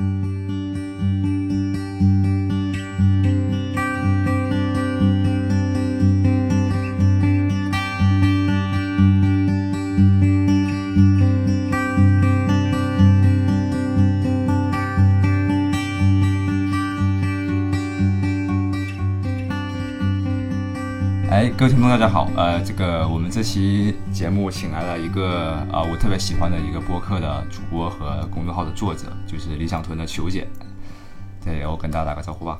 哎，各位听众，大家好。呃，这个我们这期节目请来了一个啊、我特别喜欢的一个播客的主播和公众号的作者，就是理想屯的球姐。对，我跟大家打个招呼吧。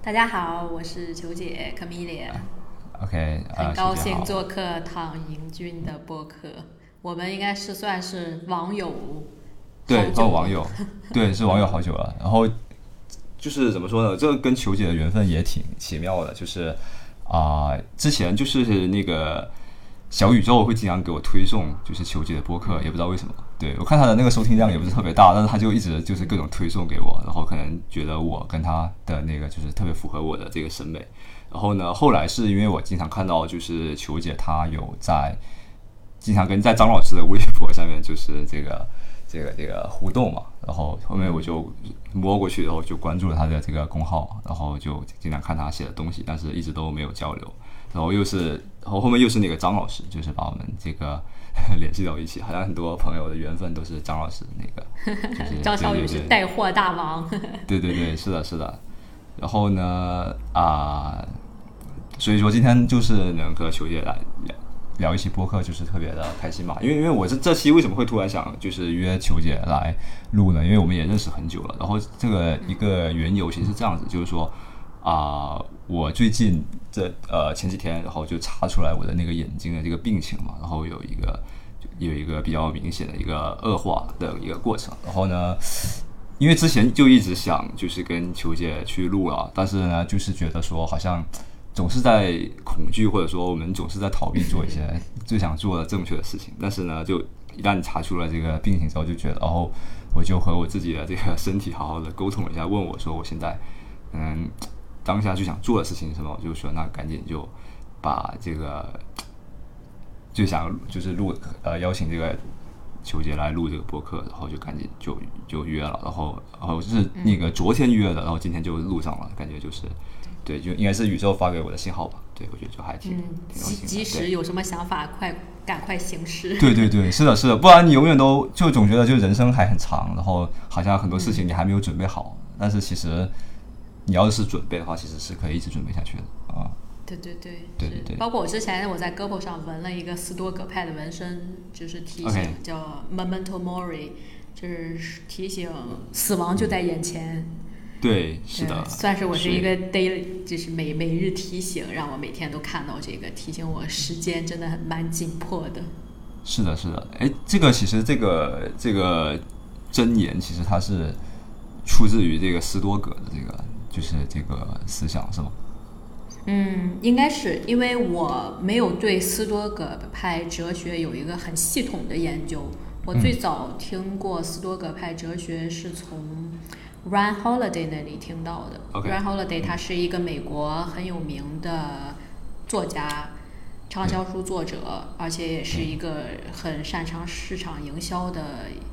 大家好，我是球姐 Camelia，OK，呃，很高兴做客躺赢君的播客。我们应该是算是网友，对，好久哦，网友，对，是网友好久了。然后就是怎么说呢？这个跟球姐的缘分也挺奇妙的，就是啊、之前就是那个小宇宙会经常给我推送，就是球姐的播客，也不知道为什么。对我看他的那个收听量也不是特别大，但是他就一直就是各种推送给我，然后可能觉得我跟他的那个就是特别符合我的这个审美。然后呢，后来是因为我经常看到就是球姐她有在经常跟在张老师的微博上面就是这个这个这个互动嘛，然后后面我就摸过去，然后就关注了他的这个公号，然后就经常看他写的东西，但是一直都没有交流。然后又是，然后后面又是那个张老师，就是把我们这个 联系到一起，好像很多朋友的缘分都是张老师那个，就是张小雨是带货大王。对对对，是的，是的。然后呢，啊、所以说今天就是能和球姐来聊一期播客，就是特别的开心嘛。因为因为我这这期为什么会突然想就是约球姐来录呢？因为我们也认识很久了。然后这个一个缘由其实是这样子，就是说啊、我最近这呃前几天，然后就查出来我的那个眼睛的这个病情嘛，然后有一个有一个比较明显的一个恶化的一个过程。然后呢，因为之前就一直想就是跟球姐去录了，但是呢，就是觉得说好像总是在恐惧，或者说我们总是在逃避做一些 最想做的正确的事情。但是呢，就一旦查出了这个病情之后，就觉得，哦我就和我自己的这个身体好好的沟通了一下，问我说我现在嗯当下最想做的事情是什么？我就说那赶紧就把这个最想就是录呃邀请这个球姐来录这个播客，然后就赶紧就就约了，然后然后是那个昨天约的，然后今天就录上了，感觉就是对，就应该是宇宙发给我的信号吧，对我觉得就还挺、及及时有什么想法，快赶快行事。对对对，是的，是的，不然你永远都就总觉得就人生还很长，然后好像很多事情你还没有准备好，但是其实你要是准备的话，其实是可以一直准备下去的啊。对对对，对对对包括我之前我在胳膊上纹了一个斯多葛派的纹身，就是提醒叫 Memento Mori，就是提醒死亡就在眼前。对，是的，算是我是是一个 daily，就是每每日提醒，让我每天都看到这个，提醒我时间真的很蛮紧迫的。是的，是的，哎，这个其实这个这个箴言，其实它是出自于这个斯多葛的这个就是这个思想，是吗？嗯，应该是因为我没有对斯多葛派哲学有一个很系统的研究。我最早听过斯多葛派哲学是从 Ryan Holiday 那里听到的。Ryan Holiday 他是一个美国很有名的作家、畅销书作者，而且也是一个很擅长市场营销的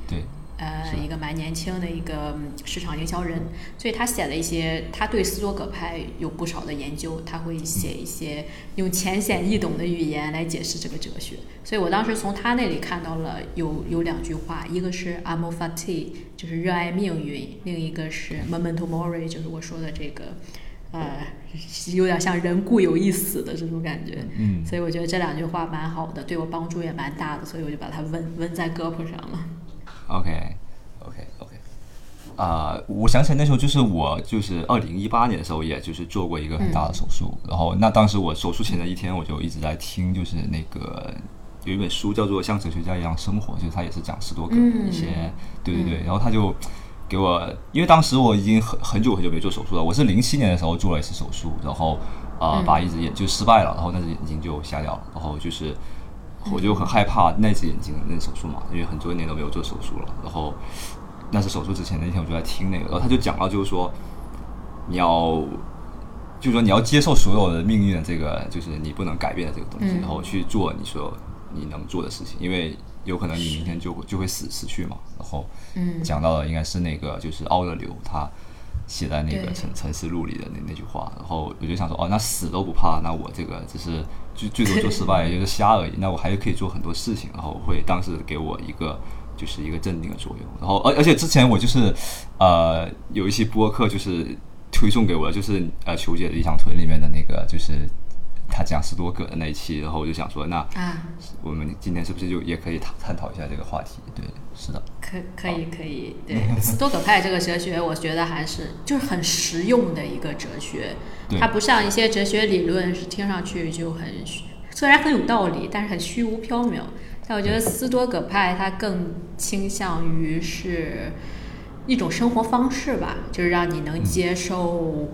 对，是呃一个蛮年轻的一个嗯市场营销人，所以他写了一些，他对斯多葛派有不少的研究，他会写一些用浅显易懂的语言来解释这个哲学。所以我当时从他那里看到了有有两句话，一个是 amor fati，就是热爱命运；另一个是 memento mori，就是我说的这个。呃，有点像人固有一死的这种感觉，嗯，所以我觉得这两句话蛮好的，对我帮助也蛮大的，所以我就把它纹纹在胳膊上了。OK，OK，OK。啊、我想起来那时候就是我就是二零一八年的时候，也就是做过一个很大的手术，然后那当时我手术前的一天，我就一直在听，就是那个有一本书叫做《像哲学家一样生活》，就是他也是讲斯多葛一些，对对对，然后他就给我，因为当时我已经很很久很久没做手术了，我是零七年的时候做了一次手术，然后啊、把一只眼就失败了，然后那只眼睛就瞎掉了，然后就是我就很害怕那只眼睛的那手术嘛，因为很多年都没有做手术了，然后那是手术之前那天我就在听那个，然后他就讲到就是说你要。就是说，你要接受所有的命运的这个，就是你不能改变的这个东西，嗯然后去做你所有你能做的事情，因为有可能你明天就会就会死死去嘛。然后嗯讲到的应该是那个就是奥勒留他写在那个《沉沉思录》里的那那句话，然后我就想说，哦，那死都不怕，那我这个只是最最多做失败，也就是瞎而已，那我还是可以做很多事情，然后会当时给我一个就是一个镇定的作用。然后而而且之前我就是呃有一期播客就是推送给我的，就是呃球姐的理想屯里面的那个就是。他讲斯多葛的那一期，然后我就想说，那啊，我们今天是不是就也可以探探讨一下这个话题？对，是的，可可以可以，对，斯多葛派这个哲学，我觉得还是就是很实用的一个哲学，对它不像一些哲学理论是听上去就很虚虽然很有道理，但是很虚无缥缈。但我觉得斯多葛派它更倾向于是一种生活方式吧，就是让你能接受。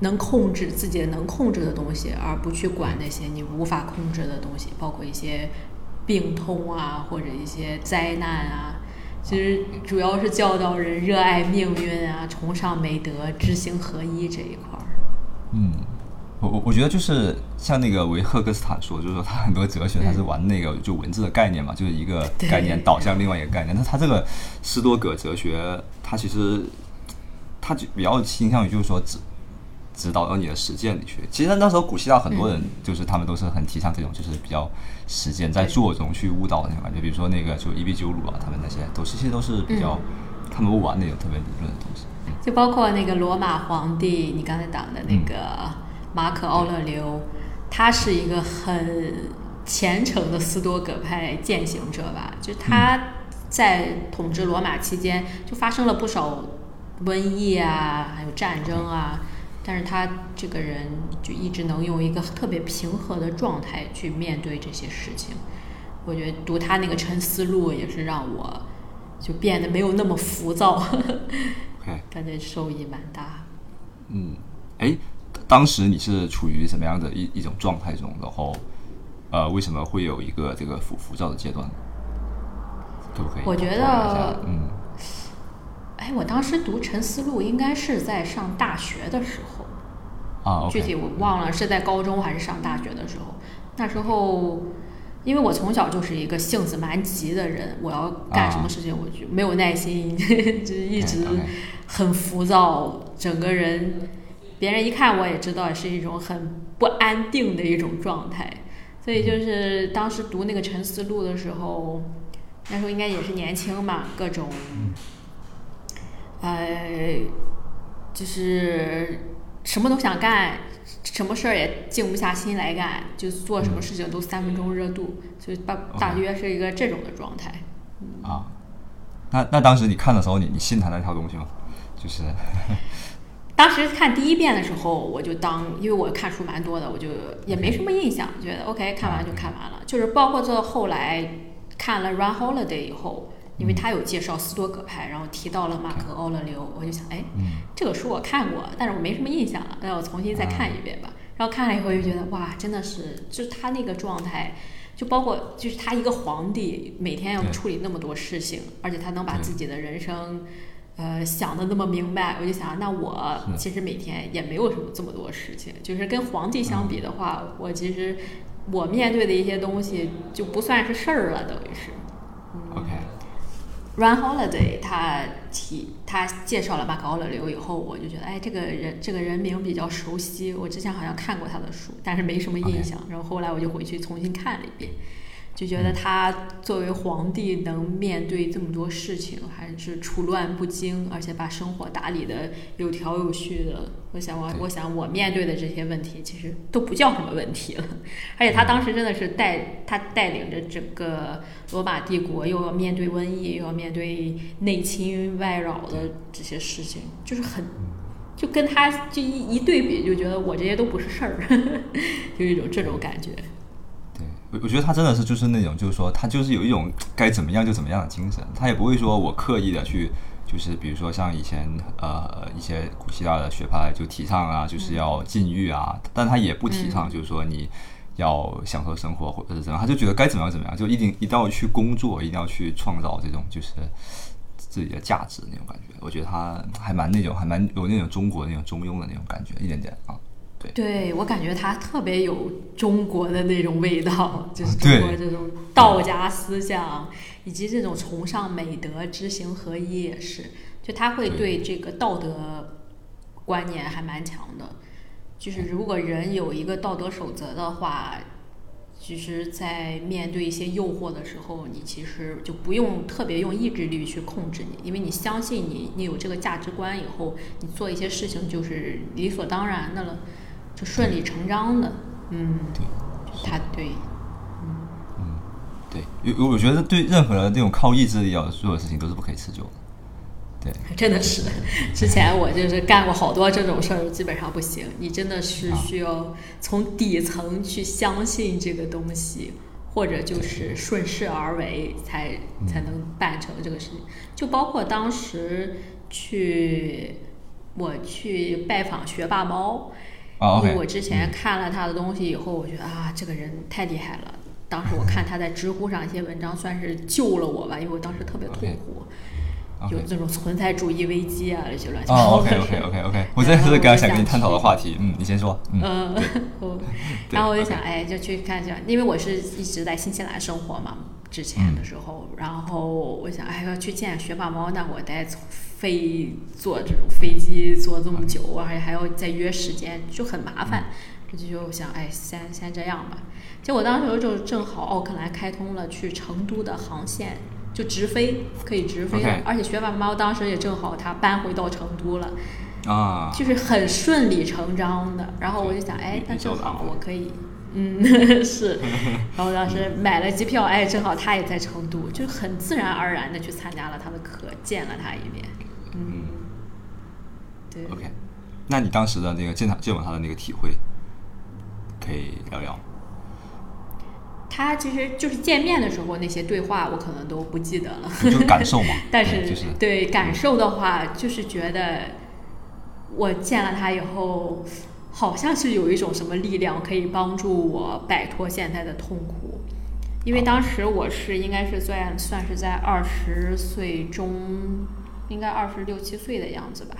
能控制自己能控制的东西，而不去管那些你无法控制的东西，包括一些病痛啊，或者一些灾难啊。其实主要是教导人热爱命运啊，崇尚美德，知行合一这一块儿。嗯，我我我觉得就是像那个维赫克斯坦说，就是说他很多哲学他是玩那个就文字的概念嘛，就是一个概念导向另外一个概念。那他这个斯多葛哲学，他其实他就比较倾向于就是说指指导到你的实践里去。其实那时候古希腊很多人就是他们都是很提倡这种就是比较实践在做中去悟道的那种感觉。比如说那个就伊壁鸠鲁啊，他们那些都其实都是比较、他们不玩那种特别理论的东西。就包括那个罗马皇帝，你刚才讲的那个马可·奥勒留，他是一个很虔诚的斯多葛派践行者吧？就他在统治罗马期间，就发生了不少瘟疫啊，还有战争啊。但是他这个人就一直能用一个特别平和的状态去面对这些事情。我觉得读他那个《沉思录》也是让我就变得没有那么浮躁。感觉受益蛮大。嗯，哎，当时你是处于什么样的一一种状态中？然后，呃，为什么会有一个这个浮浮躁的阶段？可不可以？我觉得嗯，哎，我当时读《沉思录》应该是在上大学的时候，啊具体我忘了是在高中还是上大学的时候。那时候，因为我从小就是一个性子蛮急的人，我要干什么事情我就没有耐心，就一直很浮躁，整个人别人一看我也知道是一种很不安定的一种状态。所以就是当时读那个《沉思录》的时候，那时候应该也是年轻嘛，各种，呃，就是什么都想干，什么事儿也静不下心来干，就做什么事情都三分钟热度，就大大约是一个这种的状态。啊，那那当时你看的时候，你你信他那套东西吗？就是 当时看第一遍的时候，我就当，因为我看书蛮多的，我就也没什么印象，觉得 OK 看完就看完了。就是包括到后来看了《Run Holiday》以后，因为他有介绍斯多葛派，然后提到了马克·奥勒留，我就想，哎，嗯这个书我看过，但是我没什么印象了，那我重新再看一遍吧。然后看了以后就觉得，哇，真的是，就是他那个状态。就包括就是他一个皇帝，每天要处理那么多事情，而且他能把自己的人生，呃，想的那么明白，我就想，那我其实每天也没有什么这么多事情，就是跟皇帝相比的话，我其实我面对的一些东西就不算是事儿了，等于是。OK，Run Holiday 他提他介绍了马可奥勒留以后，我就觉得，哎，这个人这个人名比较熟悉，我之前好像看过他的书，但是没什么印象。然后后来我就回去重新看了一遍，就觉得他作为皇帝能面对这么多事情，还是处乱不惊，而且把生活打理的有条有序的。我想我对我想我面对的这些问题，其实都不叫什么问题了。而且他当时真的是带他带领着整个罗马帝国，又要面对瘟疫，又要面对内侵外扰的这些事情，就是很，就跟他就一一对比，就觉得我这些都不是事儿，就一种这种感觉。对我我觉得他真的是就是那种，就是说他就是有一种该怎么样就怎么样的精神，他也不会说我刻意的去，就是比如说像以前呃一些古希腊的学派就提倡啊，就是要禁欲啊，但他也不提倡就是说你要享受生活或者是怎么样，他就觉得该怎么样怎么样，就一定一定要去工作，一定要去创造这种就是自己的价值那种感觉。我觉得他还蛮那种还蛮有那种中国那种中庸的那种感觉，一点点啊。对，对我感觉它特别有中国的那种味道，就是对。中国这种道家思想，以及这种崇尚美德、知行合一也是，就他会对这个道德观念还蛮强的。就是如果人有一个道德守则的话，其实，在面对一些诱惑的时候，你其实就不用特别用意志力去控制你，因为你相信你，你有这个价值观以后，你做一些事情就是理所当然的了，就顺理成章的。嗯，对，他对，对，因为我觉得对任何的那种靠意志力要做的事情都是不可以持久的。对，真的是，之前我就是干过好多这种事儿，基本上不行。你真的是需要从底层去相信这个东西，或者就是顺势而为，才才能办成这个事情。就包括当时去我去拜访学霸猫，因为我之前看了他的东西以后，我觉得啊，这个人太厉害了。当时我看他在知乎上一些文章，算是救了我吧，因为我当时特别痛苦。有这种存在主义危机啊，这些乱七八糟。，OK OK OK OK，我真的是刚刚想跟你探讨的话题，嗯，你先说，嗯，嗯 然后我就想，哎，就去看一下，因为我是一直在新西兰生活嘛，之前的时候，然后我想，哎，要去见学霸猫，那我得从飞坐这种飞机坐这么久，而且还要再约时间，就很麻烦。这就就想，哎，先先这样吧。结果当时就正好奥克兰开通了去成都的航线，就直飞，可以直飞而且学霸猫当时也正好他搬回到成都了。啊，就是很顺理成章的。然后我就想，哎，那正好我可以，嗯，是。然后当时买了机票，哎，正好他也在成都，就很自然而然的去参加了他的课，见了他一面。OK，那你当时的那个见他见过他的那个体会，可以聊聊。他其实就是见面的时候那些对话，我可能都不记得了。就是感受嘛 但是对就是对感受的话，就是觉得我见了他以后，好像是有一种什么力量可以帮助我摆脱现在的痛苦。因为当时我是应该是算算是在二十岁中，应该二十六七岁的样子吧。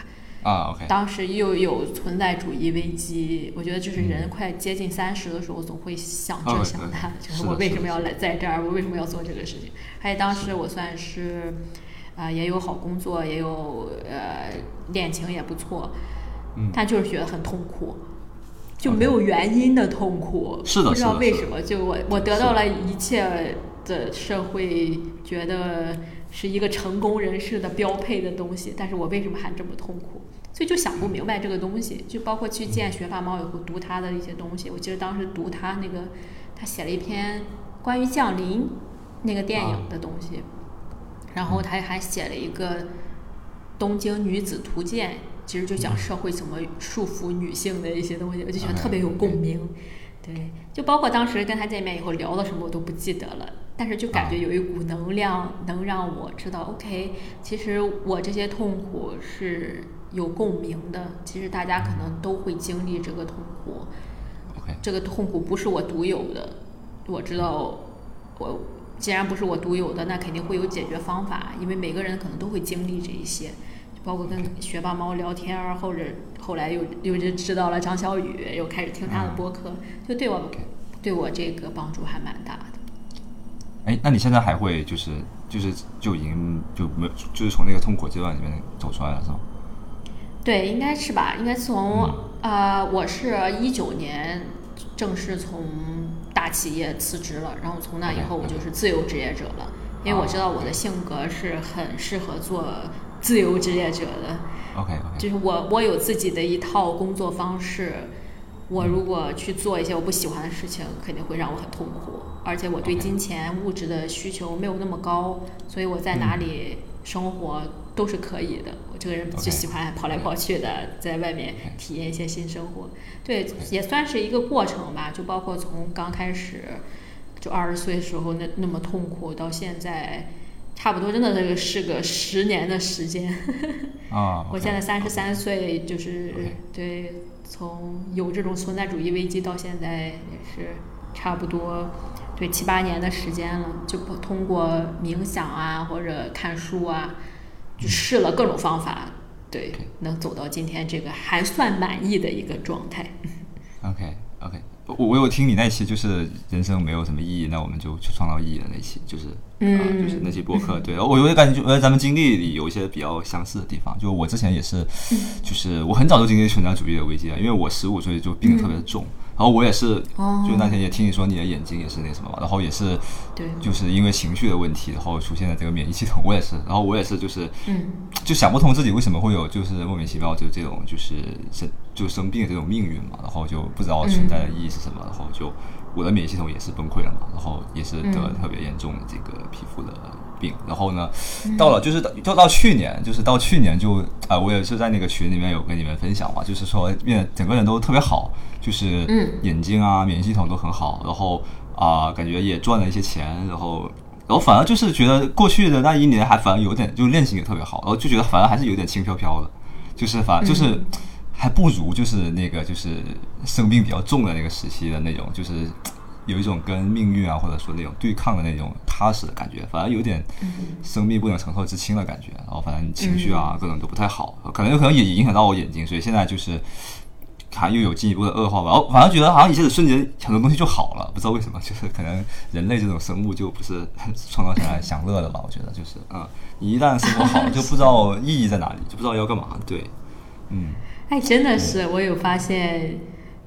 啊，OK，当时又有存在主义危机，我觉得就是人快接近三十的时候，总会想这哦想那，对就是我为什么要来在这儿，我为什么要做这个事情？还有当时我算是，啊、也有好工作，也有呃恋情也不错，嗯。但就是觉得很痛苦，就没有原因的痛苦，是的不知道为什么，就我我得到了一切的社会觉得是一个成功人士的标配的东西，但是我为什么还这么痛苦？所以就想不明白这个东西，就包括去见学霸猫以后读他的一些东西。我记得当时读他那个，他写了一篇关于降临那个电影的东西，然后他还写了一个《东京女子图鉴》，其实就讲社会怎么束缚女性的一些东西，我就觉得特别有共鸣。对，就包括当时跟他见面以后聊了什么我都不记得了，但是就感觉有一股能量能让我知道，OK，其实我这些痛苦是有共鸣的，其实大家可能都会经历这个痛苦，OK，这个痛苦不是我独有的，我知道我既然不是我独有的，那肯定会有解决方法，因为每个人可能都会经历这一些，包括跟学霸猫聊天儿，或者后来又又就知道了张小雨，又开始听他的播客，就对我对我这个帮助还蛮大的。哎，那你现在还会就是就是就已经就没有就是从那个痛苦阶段里面走出来了是吗？对，应该是吧？应该从嗯呃，我是一九年正式从大企业辞职了，然后从那以后我就是自由职业者了，因为我知道我的性格是很适合做自由职业者的，OK OK，就是我我有自己的一套工作方式。我如果去做一些我不喜欢的事情，肯定会让我很痛苦。而且我对金钱物质的需求没有那么高，所以我在哪里生活都是可以的。我这个人就喜欢跑来跑去的，在外面体验一些新生活。对，也算是一个过程吧。就包括从刚开始，就二十岁的时候那那么痛苦，到现在，差不多真的这个是个十年的时间。啊，我现在三十三岁，就是对，从有这种存在主义危机到现在也是差不多对七八年的时间了，就不通过冥想啊或者看书啊，就试了各种方法，对能走到今天这个还算满意的一个状态。OK OK，我我有听你那期就是人生没有什么意义，那我们就去创造意义的那期，就是嗯啊就是那期播客。对，我有点感觉，呃，咱们经历里有一些比较相似的地方。就我之前也是，就是我很早就经历存在主义的危机了，因为我十五岁就病得特别重，然后我也是，哦。就那天也听你说你的眼睛也是那什么嘛，然后也是对。就是因为情绪的问题，然后出现了这个免疫系统，我也是，然后我也是就是嗯。就想不通自己为什么会有就是莫名其妙就这种就是生就生病的这种命运嘛，然后就不知道存在的意义是什么，然后就我的免疫系统也是崩溃了嘛，然后也是得了特别严重的这个皮肤的病，然后呢，到了就是到就到去年，就是到去年就啊、我也是在那个群里面有跟你们分享嘛，就是说变得整个人都特别好，就是嗯眼睛啊免疫系统都很好，然后啊、感觉也赚了一些钱，然后。然后反而就是觉得过去的那一年还反而有点，就是练习也特别好，然后就觉得反而还是有点轻飘飘的，就是反就是还不如就是那个就是生病比较重的那个时期的那种，就是有一种跟命运啊或者说那种对抗的那种踏实的感觉，反而有点生命不能承受之轻的感觉，然后反正情绪啊各种都不太好，可能有可能也影响到我眼睛，所以现在就是。还又有进一步的恶化吧，然后反而觉得好像一下子瞬间很多东西就好了，不知道为什么，就是可能人类这种生物就不是 创造下来享乐的吧？我觉得就是嗯、你一旦生活好了，就不知道意义在哪里，就不知道要干嘛。对，嗯，哎，真的是，我有发现，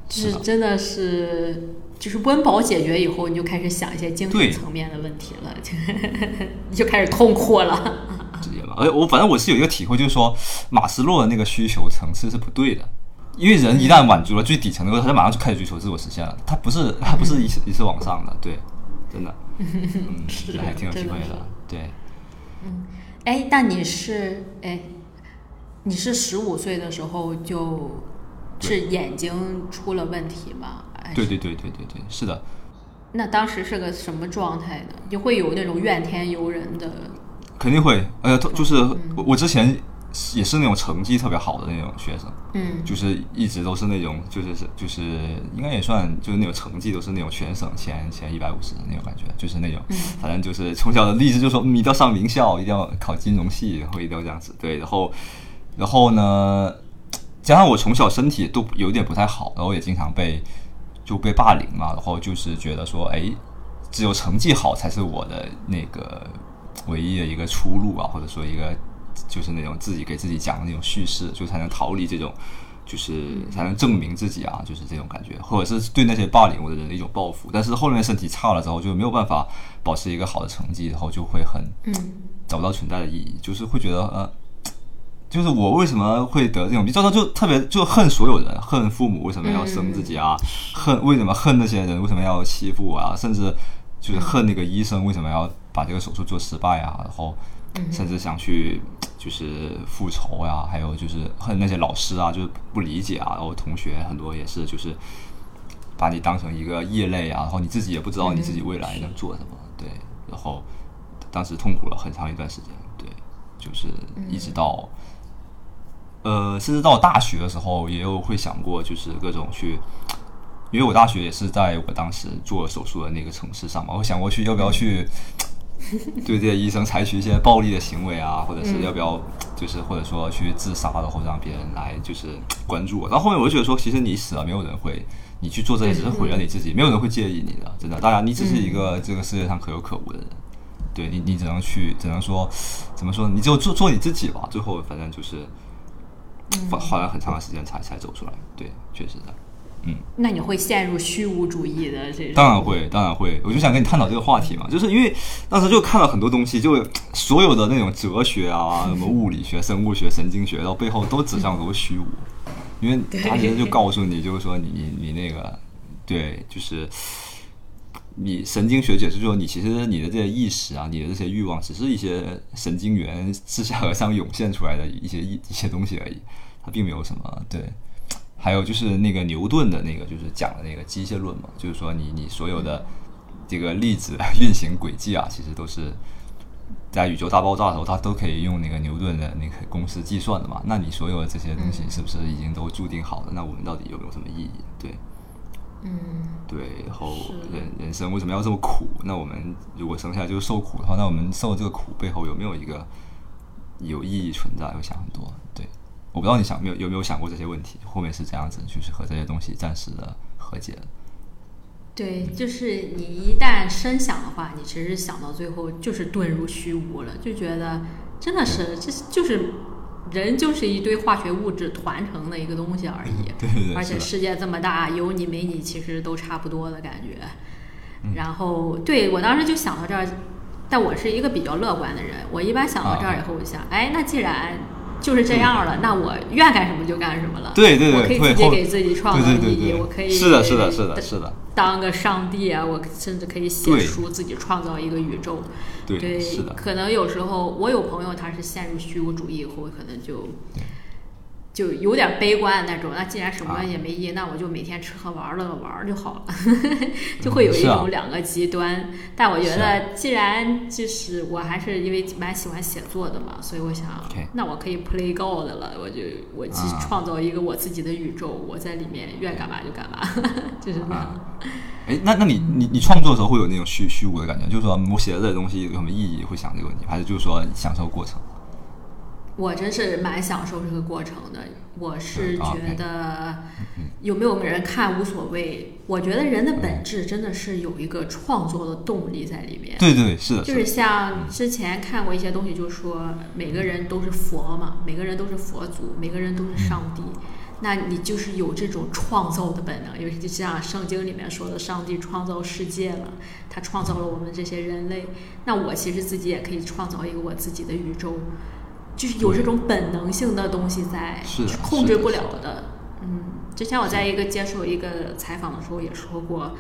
就是真的是，就是温饱解决以后，你就开始想一些精神层面的问题了，就 你就开始痛苦了。直接吧。而且我反正我是有一个体会，就是说马斯洛的那个需求层次是不对的。因为人一旦满足了最底层的，他就马上就开始追求自我实现了。他不是，他不是一次一次往上的，对，真的，嗯，是还挺有机会的对。哎，那你是哎，你是十五岁的时候就是眼睛出了问题吗？还是对对对对对对，是的，那当时是个什么状态呢？就会有那种怨天尤人的，肯定会。呃，就是我我之前也是那种成绩特别好的那种学生，嗯。就是一直都是那种，就是是就是应该也算就是那种成绩都是那种全省前前一百五十的那种感觉，就是那种，反正就是从小的励志就说，嗯，一定要上名校，一定要考金融系，然后一定要这样子，对，然后然后呢，加上我从小身体都有点不太好，然后也经常被就被霸凌嘛，然后就是觉得说，哎，只有成绩好才是我的那个唯一的一个出路啊，或者说一个就是那种自己给自己讲的那种叙事，就才能逃离这种，就是才能证明自己啊，就是这种感觉，或者是对那些霸凌我的人的一种报复。但是后面身体差了之后，就没有办法保持一个好的成绩，然后就会很嗯。找不到存在的意义，就是会觉得呃。就是我为什么会得这种病，就就特别就恨所有人，恨父母为什么要生自己啊，恨为什么恨那些人为什么要欺负我啊，甚至就是恨那个医生为什么要把这个手术做失败啊，然后甚至想去就是复仇呀、还有就是恨那些老师啊，就是不理解啊，然后同学很多也是就是把你当成一个异类啊，然后你自己也不知道你自己未来能做什么，对，然后当时痛苦了很长一段时间，对，就是一直到。呃，甚至到大学的时候，也有会想过，就是各种去，因为我大学也是在我当时做手术的那个城市上嘛，我想过去要不要去 对这些医生采取一些暴力的行为啊，或者是要不要就是或者说去自杀，了，或者让别人来就是关注我。到后面我就觉得说，其实你死了，没有人会，你去做这些只是毁了你自己，没有人会介意你的，真的。当然，你只是一个这个世界上可有可无的人。对你，你只能去，只能说，怎么说？你就做做你自己吧。最后，反正就是，花花了很长的时间才才走出来。对，确实的。那你会陷入虚无主义的这种？当然会，当然会。我就想跟你探讨这个话题嘛，就是因为当时就看了很多东西，就 所有的那种哲学啊，什么物理学、生物学、神经学，到背后都指向都是虚无，因为他其实就告诉你，就是说你你你那个，对，就是你神经学解释说，你其实你的这些意识啊，你的这些欲望，只是一些神经元自下而上涌现出来的一些一一些东西而已，它并没有什么对。还有就是那个牛顿的那个，就是讲的那个机械论嘛，就是说你你所有的这个粒子运行轨迹啊，其实都是在宇宙大爆炸的时候，它都可以用那个牛顿的那个公式计算的嘛。那你所有的这些东西是不是已经都注定好了？那我们到底有没有什么意义？对，嗯，对。然后人人生为什么要这么苦？那我们如果生下来就是受苦的话，那我们受这个苦背后有没有一个有意义存在？我想很多，对。我不知道你想没有有没有想过这些问题，后面是这样子，就是和这些东西暂时的和解了。对，就是你一旦深想的话，你其实想到最后就是遁入虚无了，就觉得真的是这就是人就是一堆化学物质团成的一个东西而已。对对对，而且世界这么大，有你没你其实都差不多的感觉。嗯然后，对我当时就想到这儿，但我是一个比较乐观的人，我一般想到这儿以后，我就想，哎，那既然就是这样了，那我愿干什么就干什么了。对对对我可以自己给自己创造意义，对对对对，我可以是的，是的，是的，是的，当个上帝啊，我甚至可以写书，自己创造一个宇宙。对，是的，可能有时候我有朋友他是陷入虚无主义以后，可能就就有点悲观那种。那既然什么啊也没意义，那我就每天吃喝玩乐玩就好了，就会有一种两个极端。但我觉得，既然就是我还是因为蛮喜欢写作的嘛，所以我想那我可以 play God 了，我就我去啊创造一个我自己的宇宙，我在里面愿干嘛就干嘛，就是那样。哎，那那你你你创作的时候会有那种虚虚无的感觉，就是说我写的这东西有什么意义，会想这个问题，还是就是说享受过程？我真是蛮享受这个过程的。我是觉得有没有人看无所谓。我觉得人的本质真的是有一个创作的动力在里面。对对，是的，就是，像之前看过一些东西，就是说每个人都是佛嘛，每个人都是佛祖，每个人都是上帝。那你就是有这种创造的本能，尤其就像圣经里面说的，上帝创造世界了，他创造了我们这些人类。那我其实自己也可以创造一个我自己的宇宙，就是有这种本能性的东西在，是的控制不了的。嗯，之前我在一个接受一个采访的时候也说过，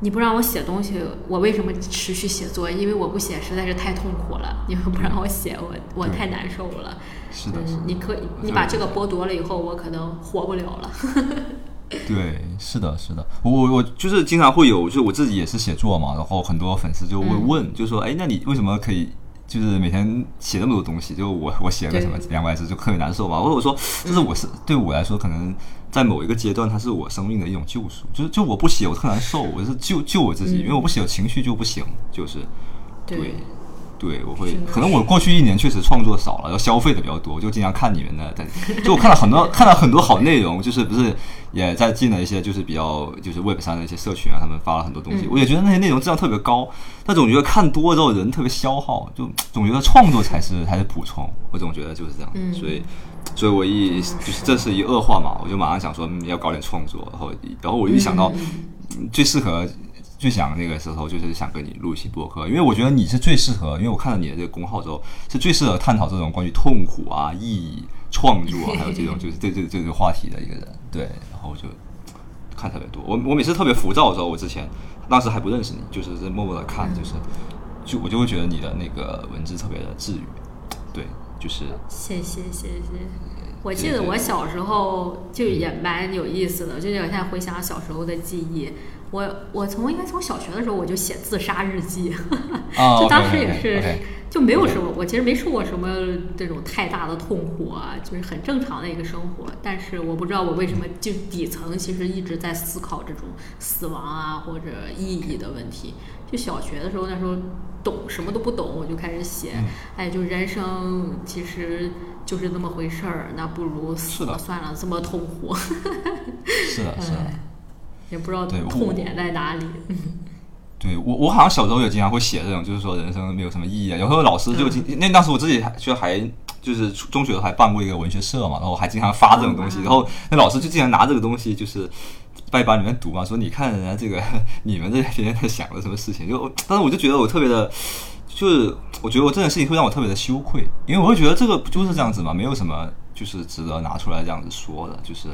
你不让我写东西，我为什么持续写作？因为我不写实在是太痛苦了。你们不让我写，我我太难受了。是的，你可以，你把这个剥夺了以后，我可能活不了了。对，是的，是的，我我我就是经常会有，就是我自己也是写作嘛，然后很多粉丝就会嗯问，就说，哎，那你为什么可以？就是每天写那么多东西，就我我写个什么两百字就特别难受吧。或者说，就是我是对我来说，可能在某一个阶段，它是我生命的一种救赎。就是就我不写，我特难受，我是救救我自己，嗯因为我不写，我情绪就不行。就是对对，我会可能我过去一年确实创作少了，要消费的比较多，就经常看你们的，但就我看了很多看了很多好内容，就是不是也在进了一些就是比较就是 Web 上的一些社群啊，他们发了很多东西，嗯。我也觉得那些内容质量特别高，但总觉得看多之后人特别消耗，就总觉得创作才是才是补充，我总觉得就是这样，嗯。所以。所以我一就是这是一恶化嘛，我就马上想说、嗯、要搞点创作，然后然后我一想到、嗯。最适合最想那个时候就是想跟你录一期播客，因为我觉得你是最适合，因为我看了你的这个公号之后，是最适合探讨这种关于痛苦啊、意义、创作，还有这种 就是这这这个话题的一个人。对，然后我就看特别多。我我每次特别浮躁的时候，我之前当时还不认识你，就是在默默的看，就是就我就会觉得你的那个文字特别的治愈。对，就是谢谢谢谢。我记得我小时候就也蛮有意思的，就是我现在回想小时候的记忆，我我从应该从小学的时候我就写自杀日记，啊就当时也是就没有什么，我其实没受过什么这种太大的痛苦啊，就是很正常的一个生活。但是我不知道我为什么就底层其实一直在思考这种死亡啊或者意义的问题。就小学的时候，那时候懂什么都不懂，我就开始写，嗯。哎，就人生其实就是那么回事儿，那不如死了算了，这么痛苦，是的，是的。哎也不知道痛点在哪里。对我，我好像小时候也经常会写这种，就是说人生没有什么意义啊。有时候老师就经，那当时我自己还就还就是初中学的时候还办过一个文学社嘛，然后还经常发这种东西，嗯然后那老师就经常拿这个东西就是在班里面读嘛，说你看人家这个你们这些天在想的什么事情，就但是我就觉得我特别的。就是我觉得我这件事情会让我特别的羞愧，因为我会觉得这个不就是这样子嘛，没有什么就是值得拿出来这样子说的，就是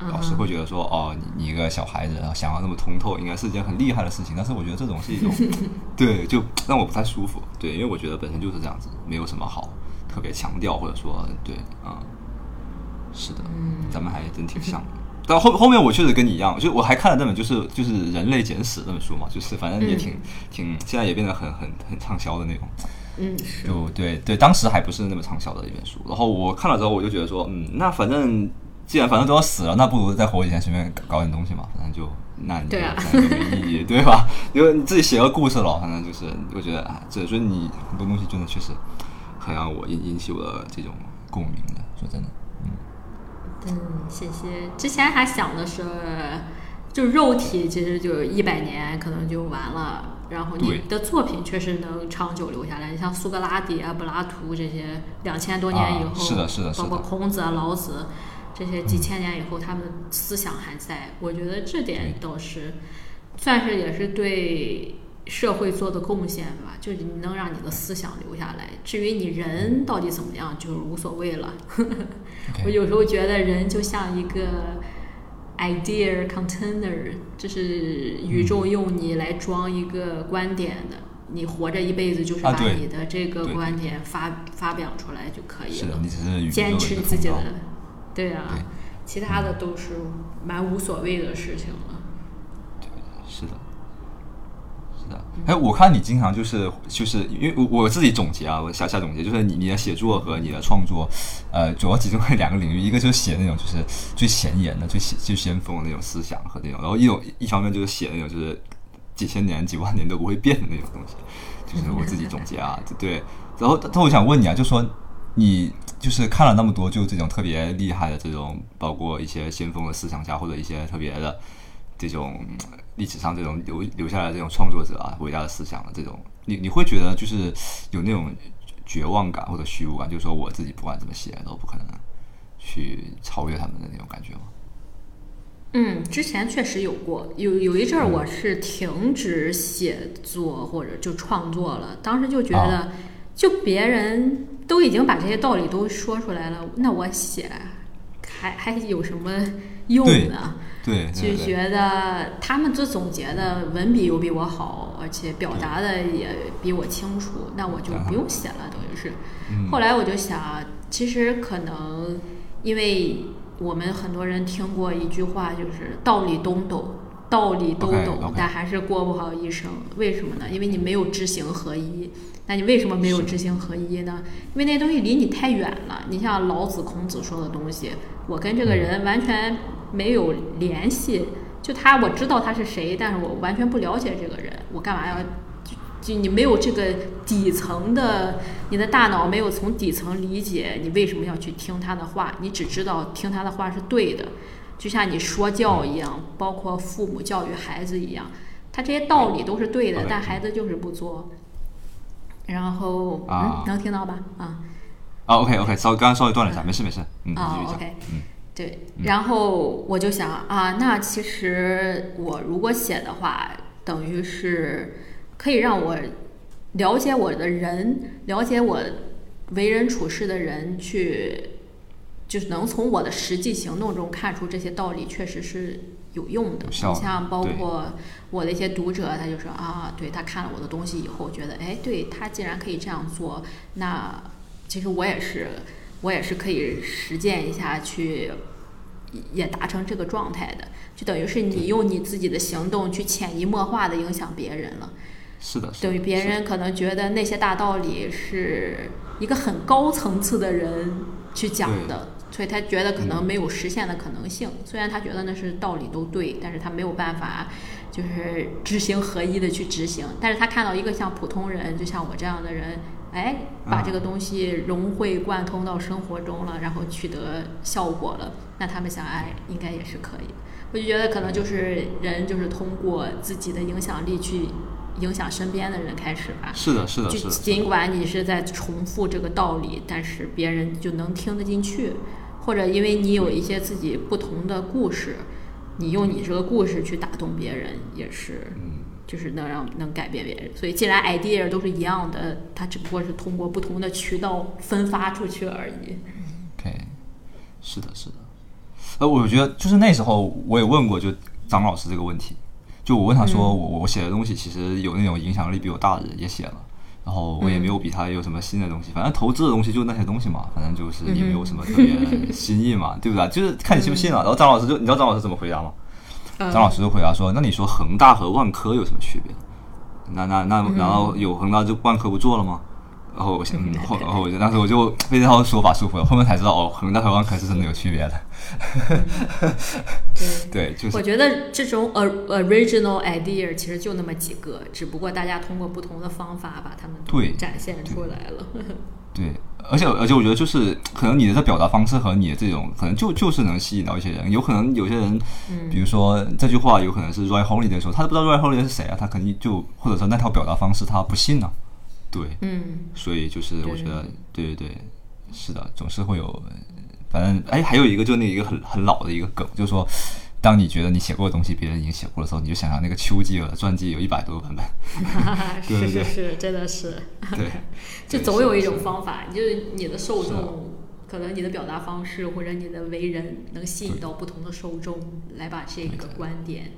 老师会觉得说，哦，你你一个小孩子啊想要那么通透，应该是一件很厉害的事情。但是我觉得这种是一种，对，就让我不太舒服。对，因为我觉得本身就是这样子，没有什么好特别强调，或者说，对，嗯，是的，咱们还真挺像的。但后后面我确实跟你一样，就我还看了那本就是就是《人类简史》那本书嘛，就是反正也挺、挺，现在也变得很很很畅销的那种。嗯，是。就对对，当时还不是那么畅销的一本书。然后我看了之后，我就觉得说，嗯，那反正既然反正都要死了，那不如在活以前随便搞点东西嘛，反正就那你就没意义，对吧？因为你自己写个故事了，反正就是我觉得啊，这所以你很多东西真的确实很让我引引起我的这种共鸣的。说真的，嗯，嗯，谢谢。之前还想的是，就肉体其实就一百年可能就完了。然后你的作品确实能长久留下来，你像苏格拉底啊、柏拉图这些，两千多年以后，是的，是的，包括孔子啊、老子这些几千年以后，他们的思想还在。我觉得这点倒是算是也是对社会做的贡献吧，就是你能让你的思想留下来。至于你人到底怎么样，就是无所谓了。我有时候觉得人就像一个。idea container 就是宇宙用你来装一个观点的，你活着一辈子就是把你的这个观点发发表出来就可以了。你只是坚持自己的，对啊，其他的都是蛮无所谓的事情了。对，是的。哎，我看你经常就是就是因为我我自己总结啊，我下下总结就是你你的写作和你的创作，呃，主要集中在两个领域，一个就是写那种就是最前沿的、最最先锋的那种思想和那种，然后一种一方面就是写那种就是几千年、几万年都不会变的那种东西，就是我自己总结啊，对。然后，但我想问你啊，就说你就是看了那么多，就这种特别厉害的这种，包括一些先锋的思想家或者一些特别的这种。历史上这种留留下来这种创作者啊，伟大的思想的这种，你你会觉得就是有那种绝望感或者虚无感，就是说我自己不管怎么写都不可能去超越他们的那种感觉吗？嗯，之前确实有过，有有一阵儿我是停止写作或者就创作了，当时就觉得，就别人都已经把这些道理都说出来了，那我写还还有什么用呢？对，就觉得他们做总结的文笔又比我好，而且表达的也比我清楚，那我就不用写了，等于是。后来我就想，其实可能因为我们很多人听过一句话，就是道理都懂，道理都懂，但还是过不好一生。为什么呢？因为你没有知行合一。那你为什么没有知行合一呢？因为那东西离你太远了。你像老子、孔子说的东西，我跟这个人完全没有联系。就他，我知道他是谁，但是我完全不了解这个人。我干嘛要？就就你没有这个底层的，你的大脑没有从底层理解你为什么要去听他的话。你只知道听他的话是对的，就像你说教一样，包括父母教育孩子一样，他这些道理都是对的，但孩子就是不做。然后嗯，能听到吧？啊，啊，OK OK，稍刚刚稍微断了一下，没事没事，嗯，啊，OK，嗯，对，然后我就想啊，那其实我如果写的话，等于是可以让我了解我的人，了解我为人处事的人，去就是能从我的实际行动中看出这些道理，确实是。有用的，你像包括我的一些读者，他就说啊，对他看了我的东西以后，觉得哎，对他既然可以这样做，那其实我也是，我也是可以实践一下去，也达成这个状态的，就等于是你用你自己的行动去潜移默化的影响别人了。是的，等于别人可能觉得那些大道理是一个很高层次的人去讲的。所以他觉得可能没有实现的可能性。虽然他觉得那是道理都对，但是他没有办法，就是知行合一的去执行。但是他看到一个像普通人，就像我这样的人，哎，把这个东西融会贯通到生活中了，然后取得效果了，那他们想，哎，应该也是可以。我就觉得可能就是人就是通过自己的影响力去。影响身边的人开始吧，是的，是的，就尽管你是在重复这个道理，但是别人就能听得进去，或者因为你有一些自己不同的故事，你用你这个故事去打动别人，也是，就是能让能改变别人。所以既然 idea 都是一样的，它只不过是通过不同的渠道分发出去而已。OK，是的，是的。呃，我觉得就是那时候我也问过就张老师这个问题。就我问他说，我我写的东西其实有那种影响力比我大的人也写了，然后我也没有比他有什么新的东西，反正投资的东西就那些东西嘛，反正就是也没有什么特别新意嘛，对不对？就是看你信不信了。然后张老师就你知道张老师怎么回答吗？张老师就回答说，那你说恒大和万科有什么区别？那那那然后有恒大就万科不做了吗？然后我想，后然后我就当时我就被这套说法束缚了。后面才知道，哦，恒大和万科是真的有区别的。对，就是。我觉得这种 original idea 其实就那么几个，只不过大家通过不同的方法把它们对展现出来了。对，而且而且我觉得就是可能你的这表达方式和你的这种可能就就是能吸引到一些人，有可能有些人，嗯比如说这句话有可能是 Roy Holiday 说，他都不知道 Roy Holiday 是谁啊，他肯定就或者说那套表达方式他不信呢、对，嗯，所以就是我觉得对对对，是的，总是会有，反正哎，还有一个就那一个很很老的一个梗，就是说。当你觉得你写过的东西别人已经写过的时候，你就想想那个丘吉尔的传记有一百多个版本，对对？是是是，真的是，对，就总有一种方法，就是你的受众，可能你的表达方式或者你的为人，能吸引到不同的受众，来把这个观点，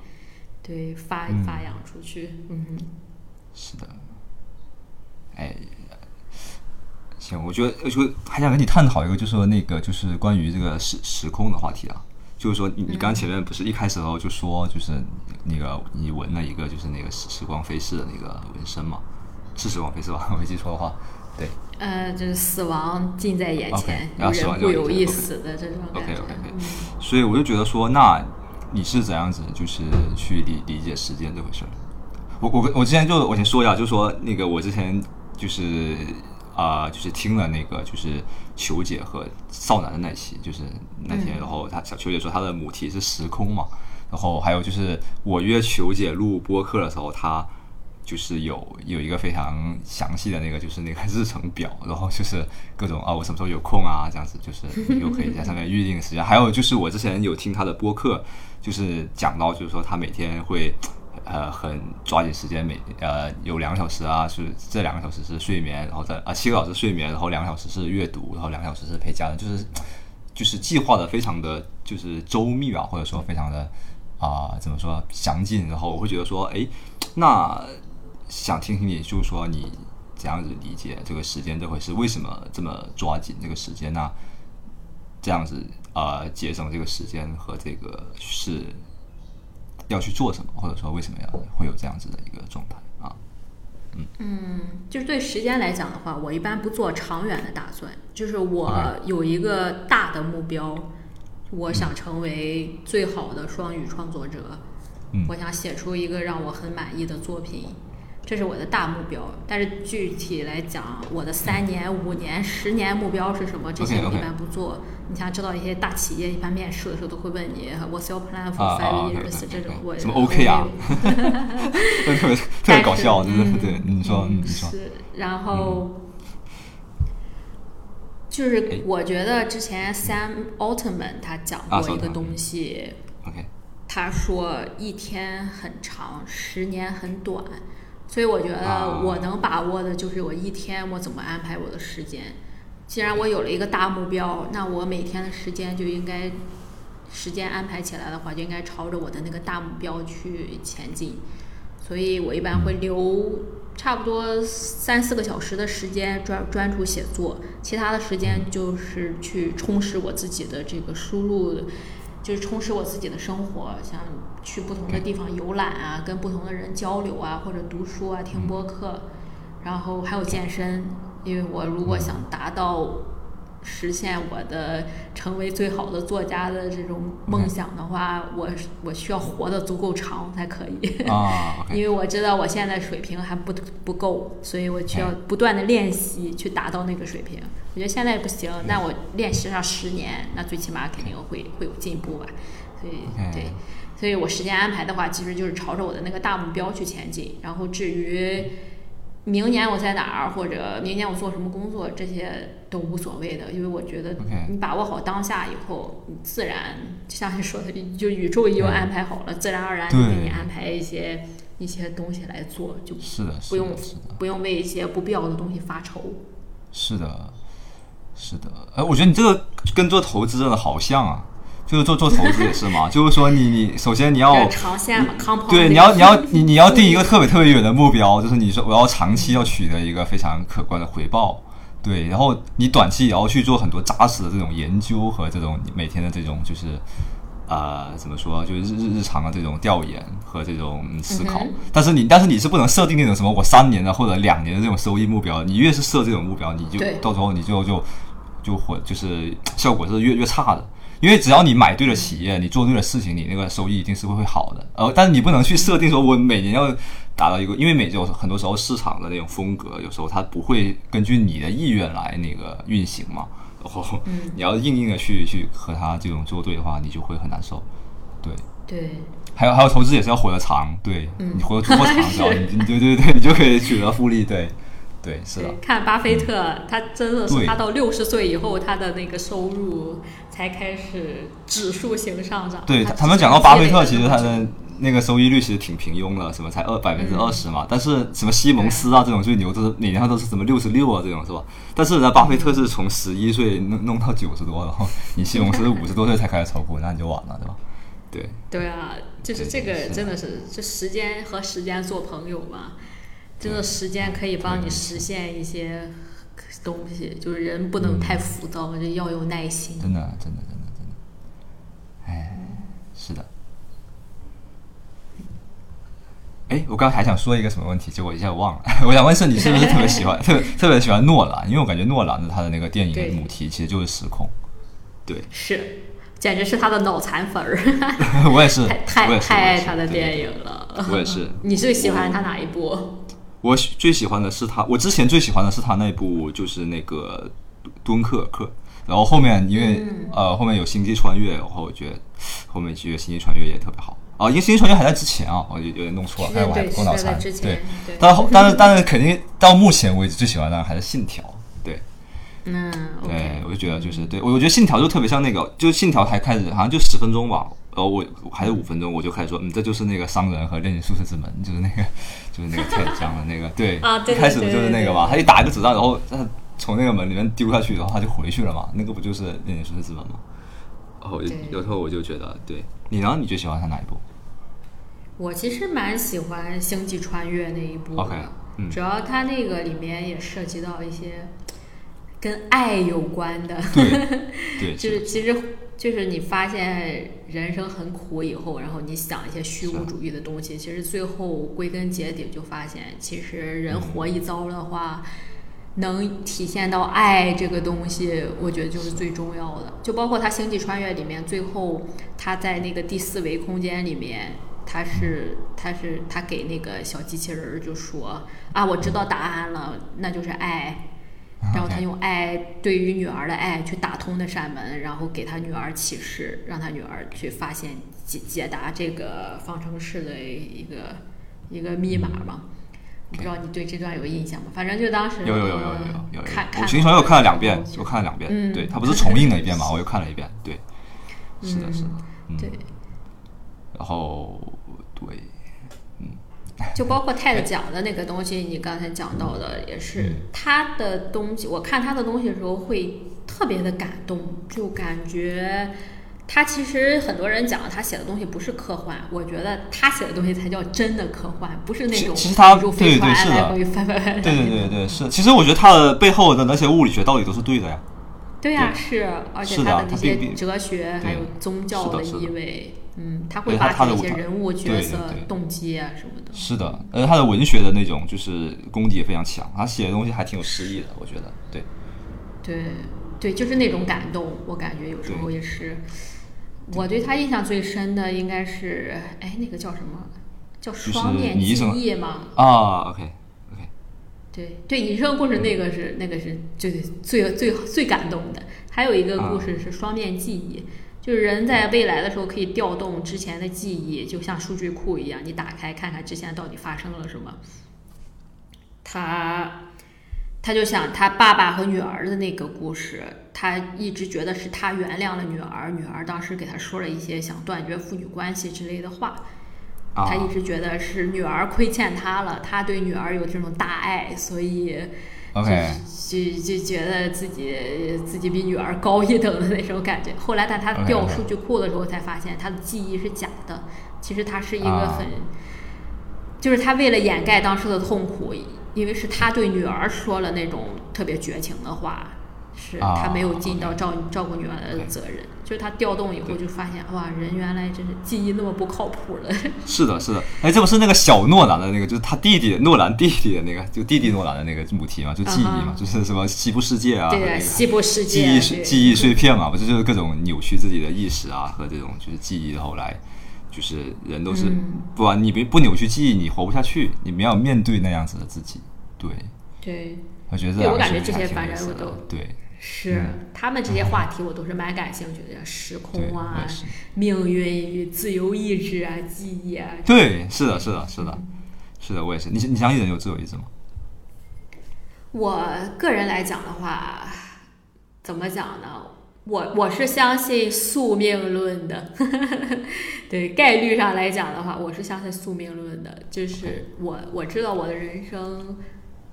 对发嗯。发扬出去。嗯哼，是的，哎，行，我觉得，我觉得还想跟你探讨一个，就是说那个，就是关于这个时时空的话题啊。就是说你，你刚前面不是一开始的时候就说，就是那个你纹了一个，就是那个时时光飞逝的那个纹身嘛，是时光飞逝吧？我没记错的话，对呃，就是死亡近在眼前，然后死亡就有意死的这种感，OK 觉。OK OK，嗯所以我就觉得说，那你是怎样子就是去理理解时间这回事儿？我我我之前就我先说一下，就是说那个我之前就是啊、就是听了那个就是球姐和少男的那期，就是那天，然后他小球姐说她的母题是时空嘛，然后还有就是我约球姐录播客的时候，她就是有有一个非常详细的那个就是那个 日程表，然后就是各种啊我什么时候有空啊这样子，就是你又可以在上面预定时间。还有就是我之前有听她的播客，就是讲到就是说她每天会。呃，很抓紧时间，每呃有两个小时啊，是这两个小时是睡眠，然后再啊七个小时睡眠，然后两个小时是阅读，然后两个小时是陪家人，就是就是计划的非常的就是周密吧，或者说非常的啊、怎么说详尽，然后我会觉得说，哎，那想听听你，就是说你怎样子理解这个时间这回事，为什么这么抓紧这个时间呢？这样子呃节省这个时间和这个是要去做什么，或者说为什么要会有这样子的一个状态啊？嗯。就是对时间来讲的话，我一般不做长远的打算，就是我有一个大的目标，我想成为最好的双语创作者，嗯。我想写出一个让我很满意的作品，这是我的大目标。但是具体来讲，我的三年、五年、十年目标是什么？这些一般不做。你像知道一些大企业一般面试的时候都会问你 What's your plan for five years？这种我什么 OK 啊 特别特别搞笑，真的但是对你说，你说，是，然后、就是哎我觉得之前 Sam Altman 他讲啊过一个东西，OK，他说一天很长，十年很短，所以我觉得啊我能把握的就是我一天我怎么安排我的时间。既然我有了一个大目标，那我每天的时间就应该时间安排起来的话，就应该朝着我的那个大目标去前进。所以我一般会留差不多三四个小时的时间专专注写作，其他的时间就是去充实我自己的这个输入，就是充实我自己的生活，像去不同的地方游览啊，跟不同的人交流啊，或者读书啊、听播客，然后还有健身，因为我如果想达到。实现我的成为最好的作家的这种梦想的话，我我需要活得足够长才可以。因为我知道我现在水平还不不够，所以我需要不断的练习去达到那个水平。我觉得现在不行，那我练习上十年，那最起码肯定会会有进步吧。所以对，所以我时间安排的话，其实就是朝着我的那个大目标去前进。然后至于明年我在哪儿，或者明年我做什么工作，这些都无所谓的，因为我觉得你把握好当下以后，你自然就像你说的，就宇宙已经安排好了，自然而然就给你安排一些一些东西来做，就是的，不用不用为一些不必要的东西发愁。是的，是的。哎，我觉得你这个跟做投资真的好像啊，就是做做投资也是嘛，就是说你你首先你要长线嘛对，你要你要你你要定一个特别特别远的目标，就是你说我要长期要取得一个非常可观的回报，对，然后你短期也要去做很多扎实的这种研究和这种每天的这种就是呃怎么说，就是日日日常的这种调研和这种思考。嗯但是你但是你是不能设定那种什么我三年的或者两年的这种收益目标，你越是设这种目标，你就到时候你就就就会就是效果是越越差的。因为只要你买对了企业，你做对了事情，你那个收益一定是会会好的。呃，但是你不能去设定说我每年要达到一个，因为每有很多时候市场的那种风格，有时候它不会根据你的意愿来那个运行嘛。然后你要硬硬的去去和它这种做对的话，你就会很难受。对，对，还有还有投资也是要活得长，对。嗯。你活得足够长，然后 你你对对对，你就可以取得复利。对，对，是的。对，，看巴菲特，他真的是他到六十岁以后，他的那个收入才开始指数型上涨。对他他们讲到巴菲特，其实他的的那个收益率其实挺平庸的，什么才二百分之二十嘛。但是什么西蒙斯啊这种最牛，都是每年都是什么六十六啊这种是吧？但是呢，巴菲特是从十一岁弄弄到九十多，然后你西蒙斯五十多岁才开始炒股，那你就晚了，对吧？对，对啊，就是这个真的是，就时间和时间做朋友嘛。真的时间可以帮你实现一些东西，就是人不能太浮躁，就要有耐心。真的，真的，真的，真的，哎，是的。哎，我刚才还想说一个什么问题，结果一下忘了。我想问是，你是不是特别喜欢，特别特别喜欢诺兰？因为我感觉诺兰的他的那个电影的母题其实就是时空。对，是，简直是他的脑残粉儿，我也是，太太爱他的。电影了。我也是，你最喜欢他哪一部？我喜最喜欢的是他，我之前最喜欢的是他那部就是那个敦刻尔克，然后后面因为、嗯。呃后面有星际穿越，然后我觉得后面觉得星际穿越也特别好。啊，因为星际穿越还在之前啊，我就有点弄错了，是哎，我还对，不够脑残，对，，对，但后但是但是肯定到目前为止最喜欢的还是信条，对。嗯对我就觉得就是对我我觉得信条就特别像那个，就是信条才开始好像就十分钟吧，然后我还有五分钟我就开始说，嗯，这就是那个商人和炼金术士之门，就是那个 就是那个泰讲的那个，对，啊对对一开始不就是那个嘛，他一打一个子弹，然后他从那个门里面丢下去，然后他就回去了嘛，那个不就是炼金术士之门吗？然后有时候我就觉得，对你呢？你最喜欢他哪一部？我其实蛮喜欢《星际穿越》那一部的 OK，嗯主要它那个里面也涉及到一些跟爱有关的，对 对，就是其实就是你发现人生很苦以后，然后你想一些虚无主义的东西，其实最后归根结底就发现，其实人活一遭的话。能体现到爱这个东西，我觉得就是最重要的。就包括他《星际穿越》里面，最后他在那个第四维空间里面，他是他是他给那个小机器人儿就说啊，我知道答案了，那就是爱。然后他用爱对于女儿的爱去打通那扇门，然后给他女儿启示，让他女儿去发现解解答这个方程式的一个一个密码嘛。不知道你对这段有印象吗？反正就当时有有有有有有看看。我行传又看了两遍的时，候我看了两遍，嗯对他不是重映了一遍嘛，我又看了一遍，对，是的，是对，然后对，就包括泰的讲的那个东西，你刚才讲到的也是嗯。他的东西。我看他的东西的时候会特别的感动，就感觉他其实很多人讲他写的东西不是科幻，我觉得他写的东西才叫真的科幻，不是那种其其实他宇宙飞船对对是的来回翻翻翻。对对对对是，其实我觉得他的背后的那些物理学道理都是对的呀，对呀、对。是，而且他的那些哲学还有宗教的。意味，嗯，他对会把这些人物角色、动机啊什么的。是的，而且他的文学的那种就是功底也非常强，他写的东西还挺有诗意的，我觉得，对，对对，就是那种感动，我感觉有时候也是。我对他印象最深的应该是，哎，那个叫什么？叫双面记忆吗？啊，OK OK，对对，你这个故事那个是那个是最最最最感动的。还有一个故事是双面记忆，就是人在未来的时候可以调动之前的记忆，就像数据库一样，你打开看看之前到底发生了什么。他他就想他爸爸和女儿的那个故事，他一直觉得是他原谅了女儿，女儿当时给他说了一些想断绝父女关系之类的话。啊他一直觉得是女儿亏欠他了，他对女儿有这种大爱，所以，OK，就就就觉得自己自己比女儿高一等的那种感觉。后来，但他调数据库的时候才发现，他的记忆是假的。其实他是一个啊很，就是他为了掩盖当时的痛苦，因为是他对女儿说了那种特别绝情的话，是啊他没有尽到照照顾女儿的责任。就是他调动以后就发现，哇，人原来真是记忆那么不靠谱的。是的，是的，哎，这不是那个小诺兰的那个，就是他弟弟诺兰弟弟的那个，就弟弟诺兰的那个母题嘛，就记忆嘛就是什么西部世界啊，对啊，那个西部世记界，记忆记忆碎片嘛，不是就是各种扭曲自己的意识啊和这种就是记忆，后来就是人都是、嗯不然你别不扭曲记忆，你活不下去，你没有面对那样子的自己。对，对，我觉得我感觉这些反正我都对是、他们这些话题我都是蛮感兴趣的，时嗯对，空啊。命运与自由意志啊、记忆啊。对，是的，是的，是的，是的，我也是。你你相信人有自由意志吗？我个人来讲的话，怎么讲呢？我我是相信宿命论的，对概率上来讲的话，我是相信宿命论的。就是我我知道我的人生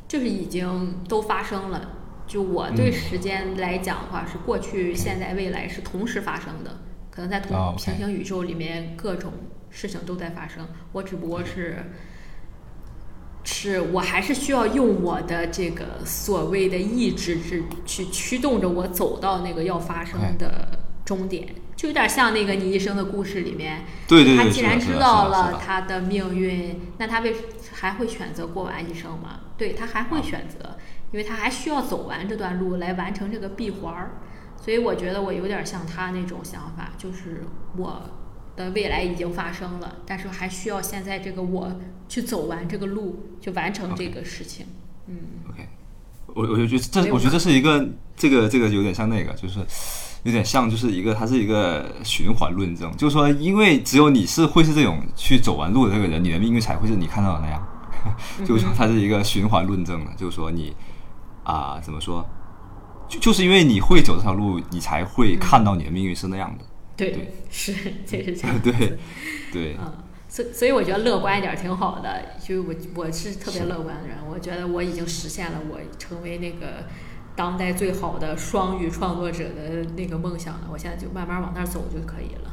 就是已经都发生了，就我对嗯时间来讲的话，是过去、现在、未来是同时发生的。可能在同平行宇宙里面，各种事情都在发生，我只不过是。是我还是需要用我的这个所谓的意志去去驱动着我走到那个要发生的终点，就有点像那个你一生的故事里面，对对对，他既然知道了他的命运，那他为还会选择过完一生吗？对他还啊会选择，因为他还需要走完这段路来完成这个闭环儿。所以我觉得我有点像他那种想法，就是我的未来已经发生了，但是还需要现在这个我去走完这个路，去完成这个事情。嗯，OK，我我就觉得这我觉得这是一个这个这个有点像那个，就是有点像就是一个它是一个循环论证，就是说因为只有你是会是这种去走完路的这个人，你的命运才会是你看到的那样，就是说它是一个循环论证的，就是说你啊、怎么说，就就是因为你会走这条路，你才会看到你的命运是那样的，对，对是 就是这样。对对嗯，所以所以我觉得乐观一点挺好的，就我我是特别乐观的人，我觉得我已经实现了我成为那个当代最好的双语创作者的那个梦想了，我现在就慢慢往那儿走就可以了。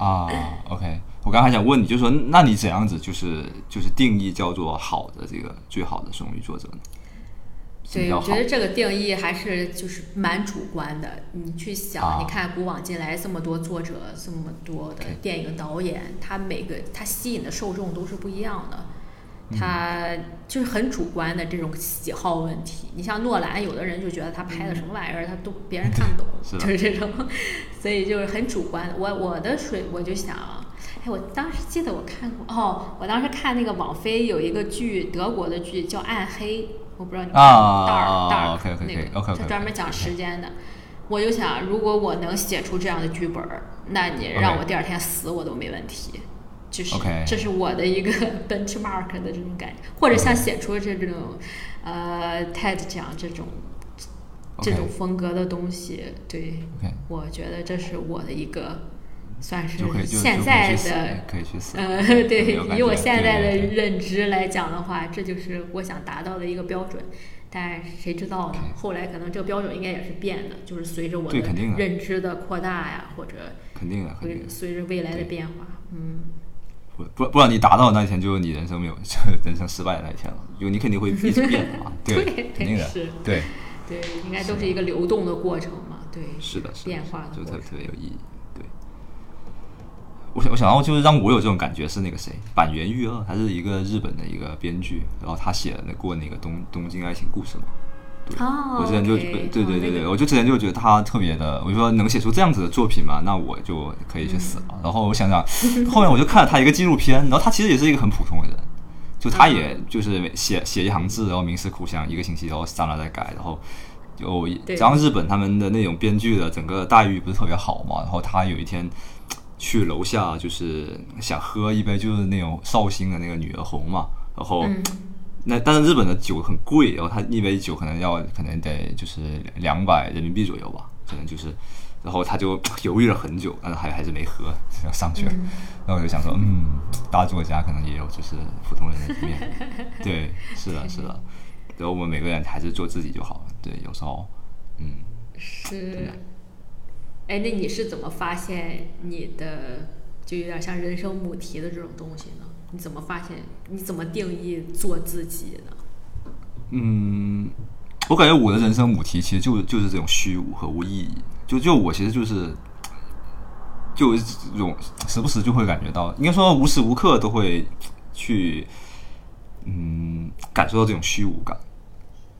啊，OK，我刚才还想问你，就是说，那你怎样子就是就是定义叫做好的这个最好的双语作者呢？对，我觉？得这个定义还是就是蛮主观的。你去想，啊你看古往今来这么多作者，这么多的电影导演，他每个他吸引的受众都是不一样的。嗯他就是很主观的这种喜好问题。你像诺兰，有的人就觉得他拍的什么玩意儿，他都别人看不懂，是就是这种，所以就是很主观。我我的水，我就想，哎，我当时记得我看过，哦，我当时看那个网飞有一个剧，德国的剧叫《暗黑》，我不知道你看啊过 Dark Dark OK，OK，OK，那个，OK，OK，OK，他专门讲时间的。我就想，如果我能写出这样的剧本儿，那你让我第二天死我都没问题。就是 OK 这是我的一个 benchmark 的这种感觉，或者像写出这种呃 TED 讲这种这种风格的东西，对 OK，我觉得这是我的一个算是现在的可以去死。呃，对，以我现在的认知来讲的话，这就是我想达到的一个标准。但谁知道呢后来可能这个标准应该也是变的，就是随着我的认知的扩大呀，或者肯定的，会。随着未来的变化，嗯，不不不然你达到那一天，就是你人生没有就人生失败的那一天了。就你肯定会一直变的嘛，对，肯定的是，对，对，应该都是一个流动的过程嘛，对，是的，变化的就特。特别有意义。对，我想我想到就是让我有这种感觉是那个谁，板垣裕二，他是一个日本的一个编剧，然后他写的过那个东东京爱情故事嘛。对，哦我之前就对对对对，我就之前就觉得他特别的，我就说能写出这样子的作品嘛，那我就可以去死了。然后我想想，后面我就看了他一个纪录片，然后他其实也是一个很普通的人，就他也就是写写一行字，然后冥思苦想一个星期，然后上来再改，然后就然后日本他们的那种编剧的整个待遇不是特别好嘛，然后他有一天去楼下就是想喝一杯就是那种绍兴的那个女儿红嘛，然后。嗯那但是日本的酒很贵，然后他一杯酒可能要可能得就是两百人民币左右吧，可能就是，然后他就 犹豫了很久，但是还还是没喝，要上去了。然后我就想说，嗯，大作家可能也有就是普通人的一面，对，是的，是的。然后我们每个人还是做自己就好了，对，有时候，嗯，是，哎，那你是怎么发现你的就有点像人生母题的这种东西呢？你怎么发现？你怎么定义做自己呢？嗯，我感觉我的人生母题其实就就是这种虚无和无意义。就就我其实就是，就这种时不时就会感觉到，应该说无时无刻都会去，嗯，感受到这种虚无感。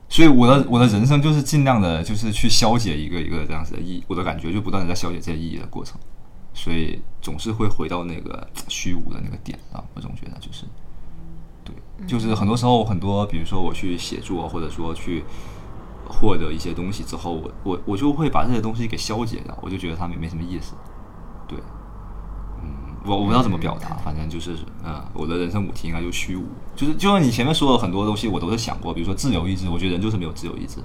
所以我的我的人生就是尽量的，就是去消解一个一个这样子的意义。我的感觉就不断的在消解这些意义的过程，所以总是会回到那个虚无的那个点啊。我总觉得就是，对，就是很多时候很多，比如说我去写作，或者说去获得一些东西之后，我我我就会把这些东西给消解掉，我就觉得它没没什么意思。我我不知道怎么表达，反正就是，呃，我的人生母题应该就虚无，就是就像你前面说的很多东西，我都是想过，比如说自由意志，我觉得人就是没有自由意志，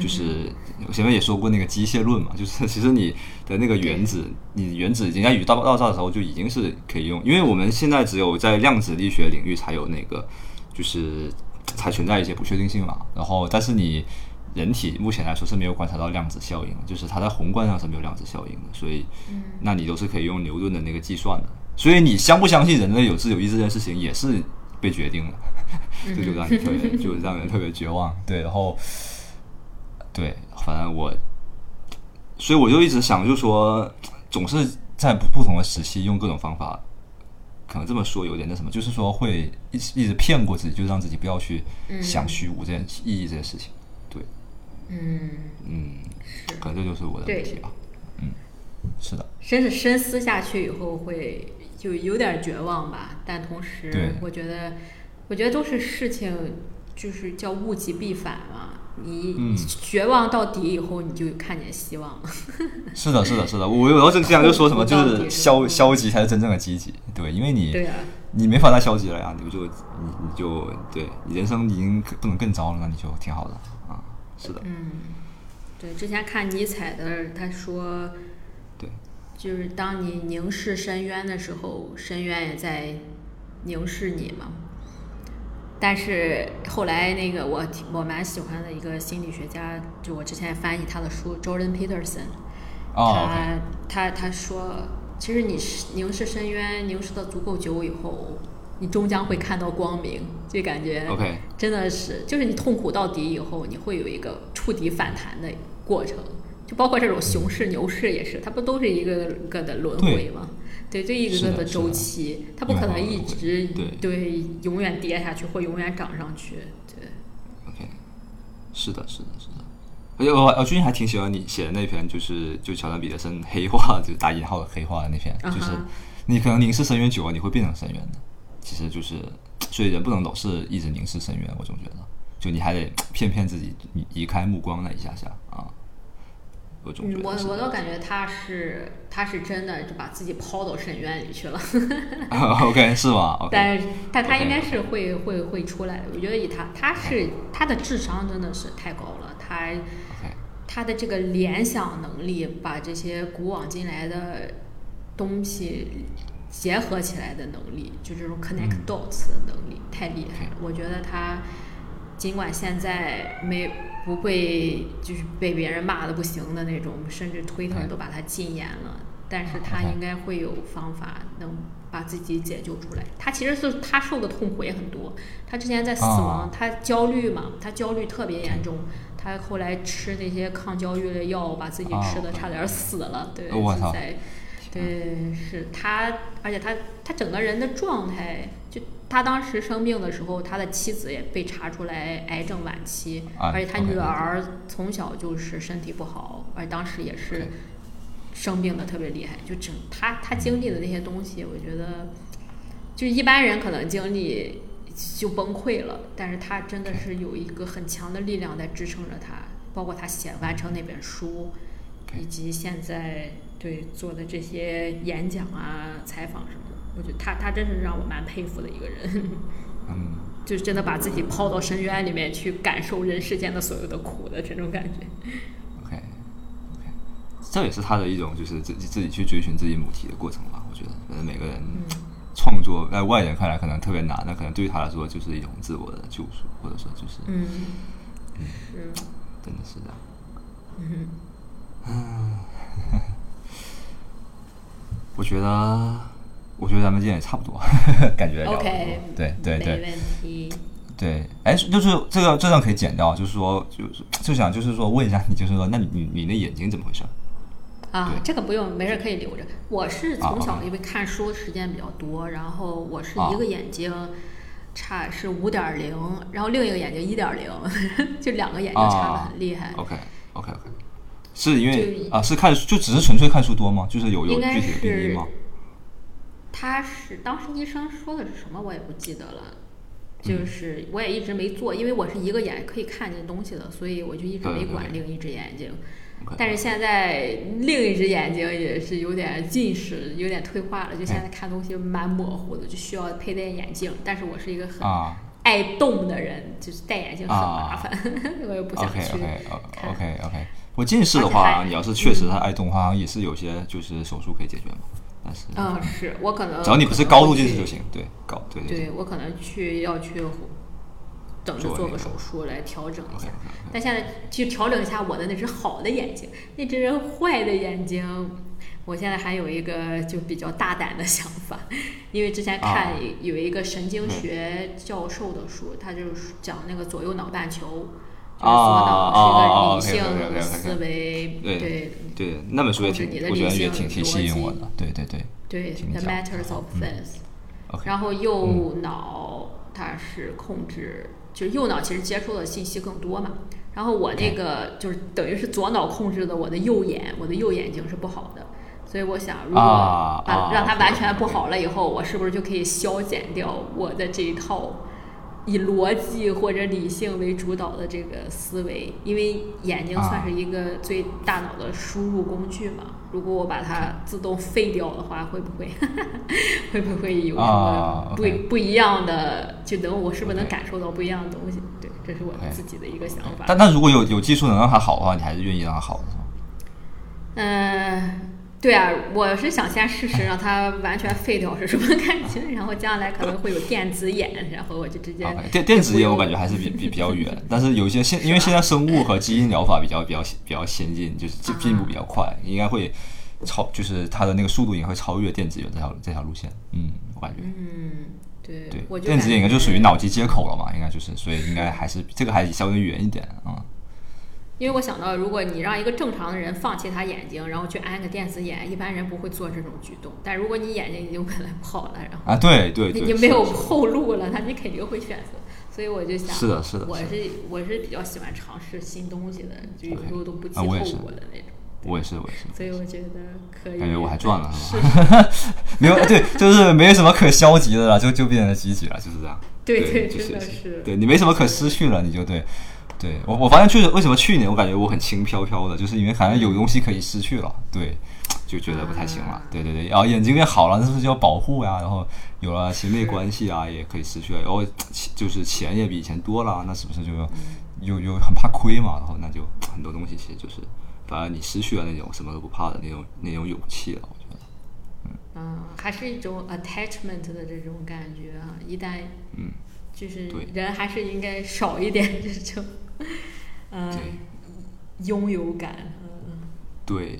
就是我前面也说过那个机械论嘛，就是 其实你的那个原子，你原子应该宇宙爆炸的时候就已经是可以用，因为我们现在只有在量子力学领域才有那个，就是才存在一些不确定性嘛，然后但是你。人体目前来说是没有观察到量子效应，就是它在宏观上是没有量子效应的，所以，那你都是可以用牛顿的那个计算的。所以你相不相信人类有自由意志这件事情也是被决定了，这就让你特别就让人特别绝望。对，然后，对，反正我，所以我就一直想，就说总是在不不同的时期用各种方法，可能这么说有点那什么，就是说会一直一直骗过自己，就让自己不要去想虚无这件意义这件事情。对。嗯，嗯，可能这就是我的问题吧。嗯，是的，真是深思下去以后会就有点绝望吧，但同时我觉得，我觉得都是事情，就是叫物极必反嘛。你嗯绝望到底以后，你就看见希望了。是的，是的，是的。我我要是这样就说什么，就是是消嗯消极才是真正的积极。对，因为你对啊，你没法再消极了呀，你不就你你就对你人生已经不能更糟了，那你就挺好的啊。是的，嗯，对，之前看尼采的，他说，对，就是当你凝视深渊的时候，深渊也在凝视你嘛。但是后来那个我挺我蛮喜欢的一个心理学家，就我之前翻译他的书，Jordan Peterson，哦他他他说，其实你凝视深渊，凝视的足够久以后，你终将会看到光明，就感觉 OK 真的是，就是你痛苦到底以后，你会有一个触底反弹的过程，就包括这种熊市、牛市也是，它不都是一个个的轮回吗？对，就一个个是的周期，它不可能一直对对永远跌下去或永远涨上去，对。OK，是的，是的，是的。而且我我最近还挺喜欢你写的那篇，就是就乔丹彼得森黑化，就是打引号的黑化的那篇，就是你可能凝视深渊久了，你会变成深渊的。其实就是，所以人不能老是一直凝视深渊，我总觉得，就你还得 骗骗自己，移移开目光那一下下啊。我总觉嗯，我我都感觉他是他是真的就把自己抛到深渊里去了，OK 是吗？但是但他应该是会会会出来的。我觉得以他他是他的智商真的是太高了，他他的这个联想能力，把这些古往今来的东西结合起来的能力，就这种 connect 嗯 dots 的能力太厉害了。我觉得他尽管现在没不会就是被别人骂的不行的那种，甚至 Twitter 都把他禁言了，但是他应该会有方法能把自己解救出来。他其实是他受的痛苦也很多，他之前在死亡，啊他焦虑嘛，他焦虑特别严重，他后来吃那些抗焦虑的药，把自己啊吃的差点死了，对，我操。对，是他，而且他他整个人的状态，就他当时生病的时候，他的妻子也被查出来癌症晚期，啊而且他女儿从小就是身体不好，而当时也是生病的特别厉害，就整他他经历的那些东西，我觉得就一般人可能经历就崩溃了，但是他真的是有一个很强的力量在支撑着他，包括他写完成那本书以及现在对做的这些演讲啊、采访什么的，我觉得他他真是让我蛮佩服的一个人，嗯，就是真的把自己抛到深渊里面去感受人世间的所有的苦的这种感觉。OK OK，这也是他的一种就是自己自己去追寻自己母题的过程吧。我觉得，可能每个人创作在外人看来可能特别难，那可能对于他来说就是一种自我的救赎，或者说就是嗯，是，真的是这样。嗯 我觉得，我觉得咱们今天也差不多，感觉 OK，对对对没问题。对，哎，就是这个这段可以剪掉，就是说，就是就想就是说问一下你，就是说，那你你你的眼睛怎么回事？啊，这个不用，没事可以留着。我是啊从小因为看书时间比较多，然后我是啊一个眼睛差是五点零，然后另一个眼睛一点零，就两个眼睛差的啊很厉害。OK OK OK，是因为啊是看就只是纯粹看书多吗？就是有有具体的病因是吗？他是当时医生说的是什么，我也不记得了。嗯就是我也一直没做，因为我是一个眼可以看见东西的，所以我就一直没管另一只眼睛。但是现在另一只眼睛也是有点近视，有点退化了，就现在看东西蛮模糊的，就需要佩戴眼镜。但是我是一个很啊爱动的人，就是戴眼镜很麻烦，我也不想去 OK。OK OK，我近视的话，你要是确实他爱动的话，也是有些就是手术可以解决嘛。嗯，是我可能只要你不是高度近视就行，对。高对对对我可能去要去等着做个手术来调整一下。但现在去调整一下我的那只好的眼睛，那只坏的眼睛，我现在还有一个就比较大胆的想法，因为之前看啊。有一个神经学教授的书，他就是讲那个左右脑半球。就是左脑是一个理啊啊啊，OK，OK，OK，OK，OK 性思维，对对对，那本书也挺我觉得也挺挺吸引我的，对对对对，The Matters of Faith。然后右脑它是控制，就是右脑其实接收的信息更多嘛。然后我那个就是等于是左脑控制的我的右眼，我的右眼睛是不好的，所以我想如果把、让它完全不好了以后，我是不是就可以消减掉我的这一套以逻辑或者理性为主导的这个思维？因为眼睛算是一个最大脑的输入工具嘛。如果我把它自动废掉的话，会不会 会不会有什啊么不、不一样的？就能我是不是能感受到不一样的东西？对，这是我自己的一个想法。但但如果有有技术能让它好的话，你还是愿意让它好的是吗？嗯，对啊，我是想先试试让它完全废掉是什么感觉，然后将来可能会有电子眼，然后我就直接电电子眼我感觉还还是比比 比较远，但是有一些现因为现在生物和基因疗法比较比较比较先进，就是进进步比较快，应该会超就是它的那个速度也会超越电子眼这条这条路线。嗯，我感觉。嗯，对，对电子眼应该就属于脑机接口了嘛，应该就是，所以应该还是这个还稍微远一点啊、因为我想到，如果你让一个正常的人放弃他眼睛，然后去安个电子眼，一般人不会做这种举动。但如果你眼睛已经本来不好了，然后啊，对对对，你没有后路了，那你肯定会选择。所以我就想，是的是的我是我是比较喜欢尝试新东西的，就有时候都不计后果的那种。我也是我也是，所以我觉得可以。感觉我还赚了是吧？没有对，就是没有什么可消极的了，就就变得积极了，就是这样。对对，真的是对你没什么可失去了，你就对。对我，我发现确实，为什么去年我感觉我很轻飘飘的，就是因为好像有东西可以失去了，对，就觉得不太行了啊。对对对，然后眼睛变好了，那是不是就要保护呀？然后有了 亲密关系啊，也可以失去了，然后其就是钱也比以前多了，那是不是就又又很怕亏嘛？然后那就很多东西其实就是，反而你失去了那种什么都不怕的那种那种勇气了，我觉得。嗯，还是一种 attachment 的这种感觉啊。一旦嗯，就是对人还是应该少一点这种，嗯、对拥有感。嗯，对，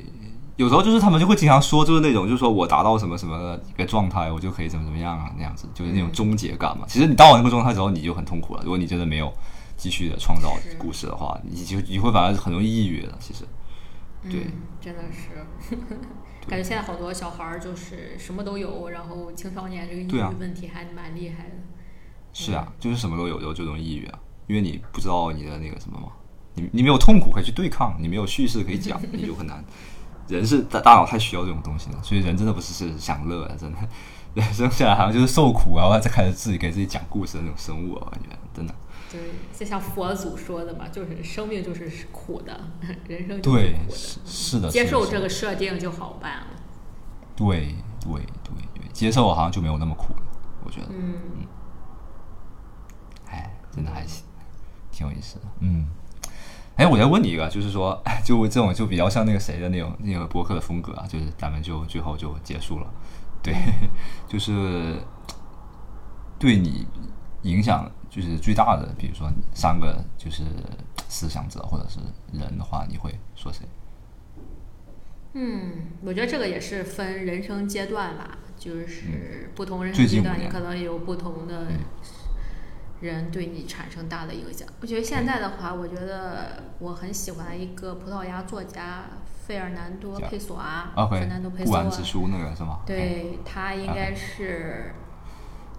有时候就是他们就会经常说，就是那种，就是说我达到什么什么的一个状态，我就可以怎么怎么样啊，那样子，就是那种终结感嘛。其实你到了那个状态之后，你就很痛苦了。如果你真的没有继续的创造故事的话，你就你会反而很容易抑郁的。其实，对嗯，真的是，感觉现在好多小孩儿就是什么都有，然后青少年这个抑郁问题还蛮厉害的。是啊，就是什么都有，就容易抑郁啊，因为你不知道你的那个什么嘛，你你没有痛苦可以去对抗，你没有叙事可以讲，你就很难。人是大大脑太需要这种东西了，所以人真的不是是享乐的，真的，人生下来好像就是受苦啊，然后再开始自己给自己讲故事的那种生物啊，我感觉真的。对，就像佛祖说的嘛，就是生命就是苦的，人生就是对，苦是的，是的，接受这个设定就好办了。对对对对，接受好像就没有那么苦了，我觉得，嗯，哎，真的还行，挺有意思的，嗯。哎，我再问你一个，就是说，哎 就这种就比较像那个谁的那种那个博客的风格啊，就是咱们就最后就结束了，对，就是对你影响就是最大的，比如说三个就是思想者或者是人的话，你会说谁？嗯，我觉得这个也是分人生阶段吧，就是不同人生阶段，你可能有不同的嗯人对你产生大的影响。我觉得现在的话，我觉得我很喜欢一个葡萄牙作家费尔南多佩索阿，OK，费尔南多佩索阿，完之书那个是吗？对他应该是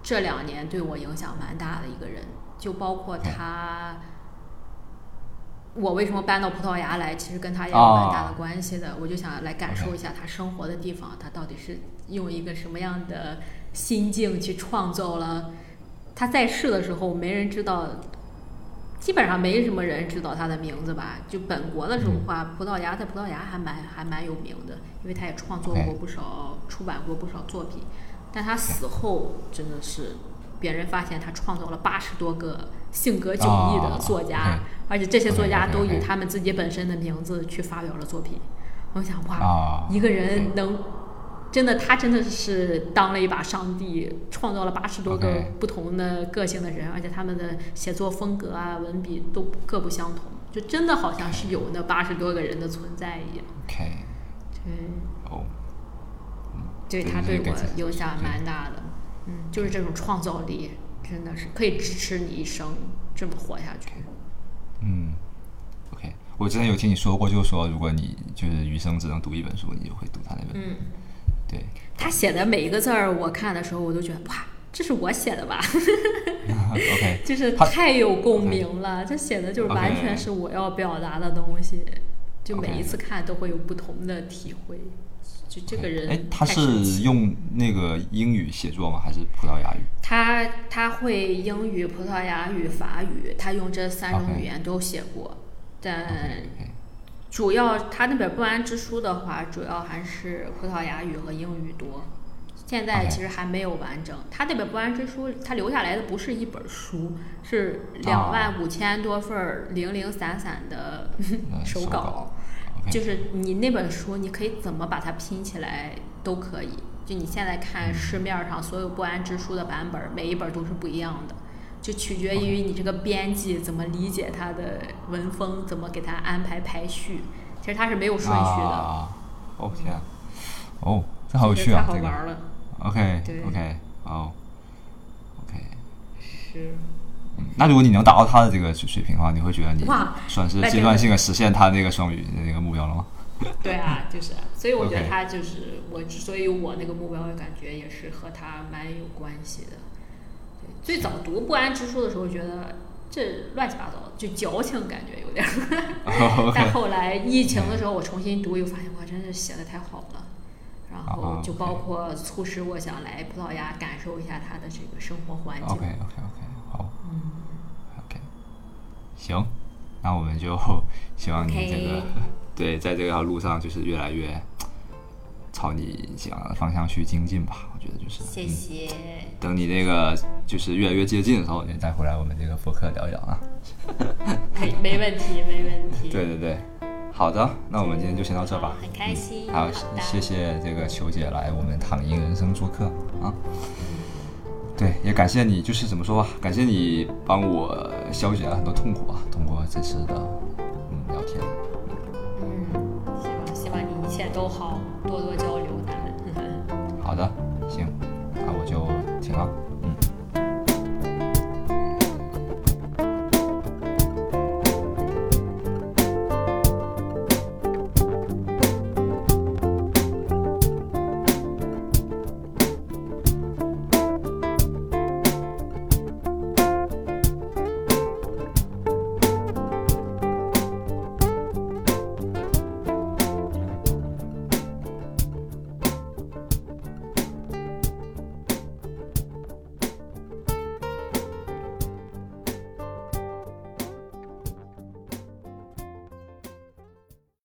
这两年对我影响蛮大的一个人，就包括他。我为什么搬到葡萄牙来？其实跟他也有蛮大的关系的。我就想来感受一下他生活的地方，他到底是用一个什么样的心境去创造了。他在世的时候，没人知道，基本上没什么人知道他的名字吧。就本国的时候话，葡萄牙在葡萄牙还蛮还蛮有名的，因为他也创作过不少，出版过不少作品。但他死后真的是，别人发现他创造了八十多个性格迥异的作家，而且这些作家都以他们自己本身的名字去发表了作品。我想哇，啊一个人能真的，他真的是当了一把上帝，创造了八十多个不同的个性的人，而且他们的写作风格啊、文笔都各不相同，就真的好像是有那八十多个人的存在一样。OK，对，哦，对对他对我影响蛮大的。嗯，就是这种创造力，真的是可以支持你一生这么活下去。嗯，OK，我之前有听你说过，就是说如果你就是余生只能读一本书，你就会读他那本。嗯，对他写的每一个字儿，我看的时候我都觉得哇，这是我写的吧？OK，就是太有共鸣了，这写的就是完全是我要表达的东西，就每一次看都会有不同的体会。就这个人哎，他是用那个英语写作吗？还是葡萄牙语？他他会英语、葡萄牙语、法语，他用这三种语言都写过，但主要他那本《不安之书》的话，主要还是葡萄牙语和英语多。现在其实还没有完整。他那本《不安之书》，他留下来的不是一本书，是两万五千多份零零散散的嗯 手稿。手稿就是你那本书，你可以怎么把它拼起来都可以。就你现在看市面上所有不安之书的版本，每一本都是不一样的，就取决于你这个编辑怎么理解他的文风，怎么给他安排排序。其实他是没有顺序的，啊，哦天啊，哦，这好有趣啊，太好这个。玩了。OK 对 OK，哦，OK，是，嗯那如果你能达到他的这个水水平的话，你会觉得你哇算是阶段性的实现他那个双语的那个目标了吗？对啊，就是，所以我觉得他就是我之所以我那个目标，感觉也是和他蛮有关系的。对，最早读不安之书的时候，觉得这乱七八糟，就矫情感觉有点儿。但后来疫情的时候，我重新读，又发现哇，真是写的太好了。然后啊就包括促使我想来葡萄牙感受一下他的这个生活环境。OK OK OK，好。嗯，，OK，行，那我们就 希望你这个对，在这条路上就是越来越朝你想要的方向去精进吧。我觉得就是，谢嗯谢。等你那个就是越来越接近的时候，你再回来我们这个播客聊一聊啊。可以，没问题，没问题。对对对，好的，那我们今天就先到这吧。很开心。好，的谢谢这个球姐来我们躺赢人生做客啊。对，也感谢你，就是怎么说吧，感谢你帮我消解了很多痛苦啊，通过这次的嗯聊天。一切都好，多多交流。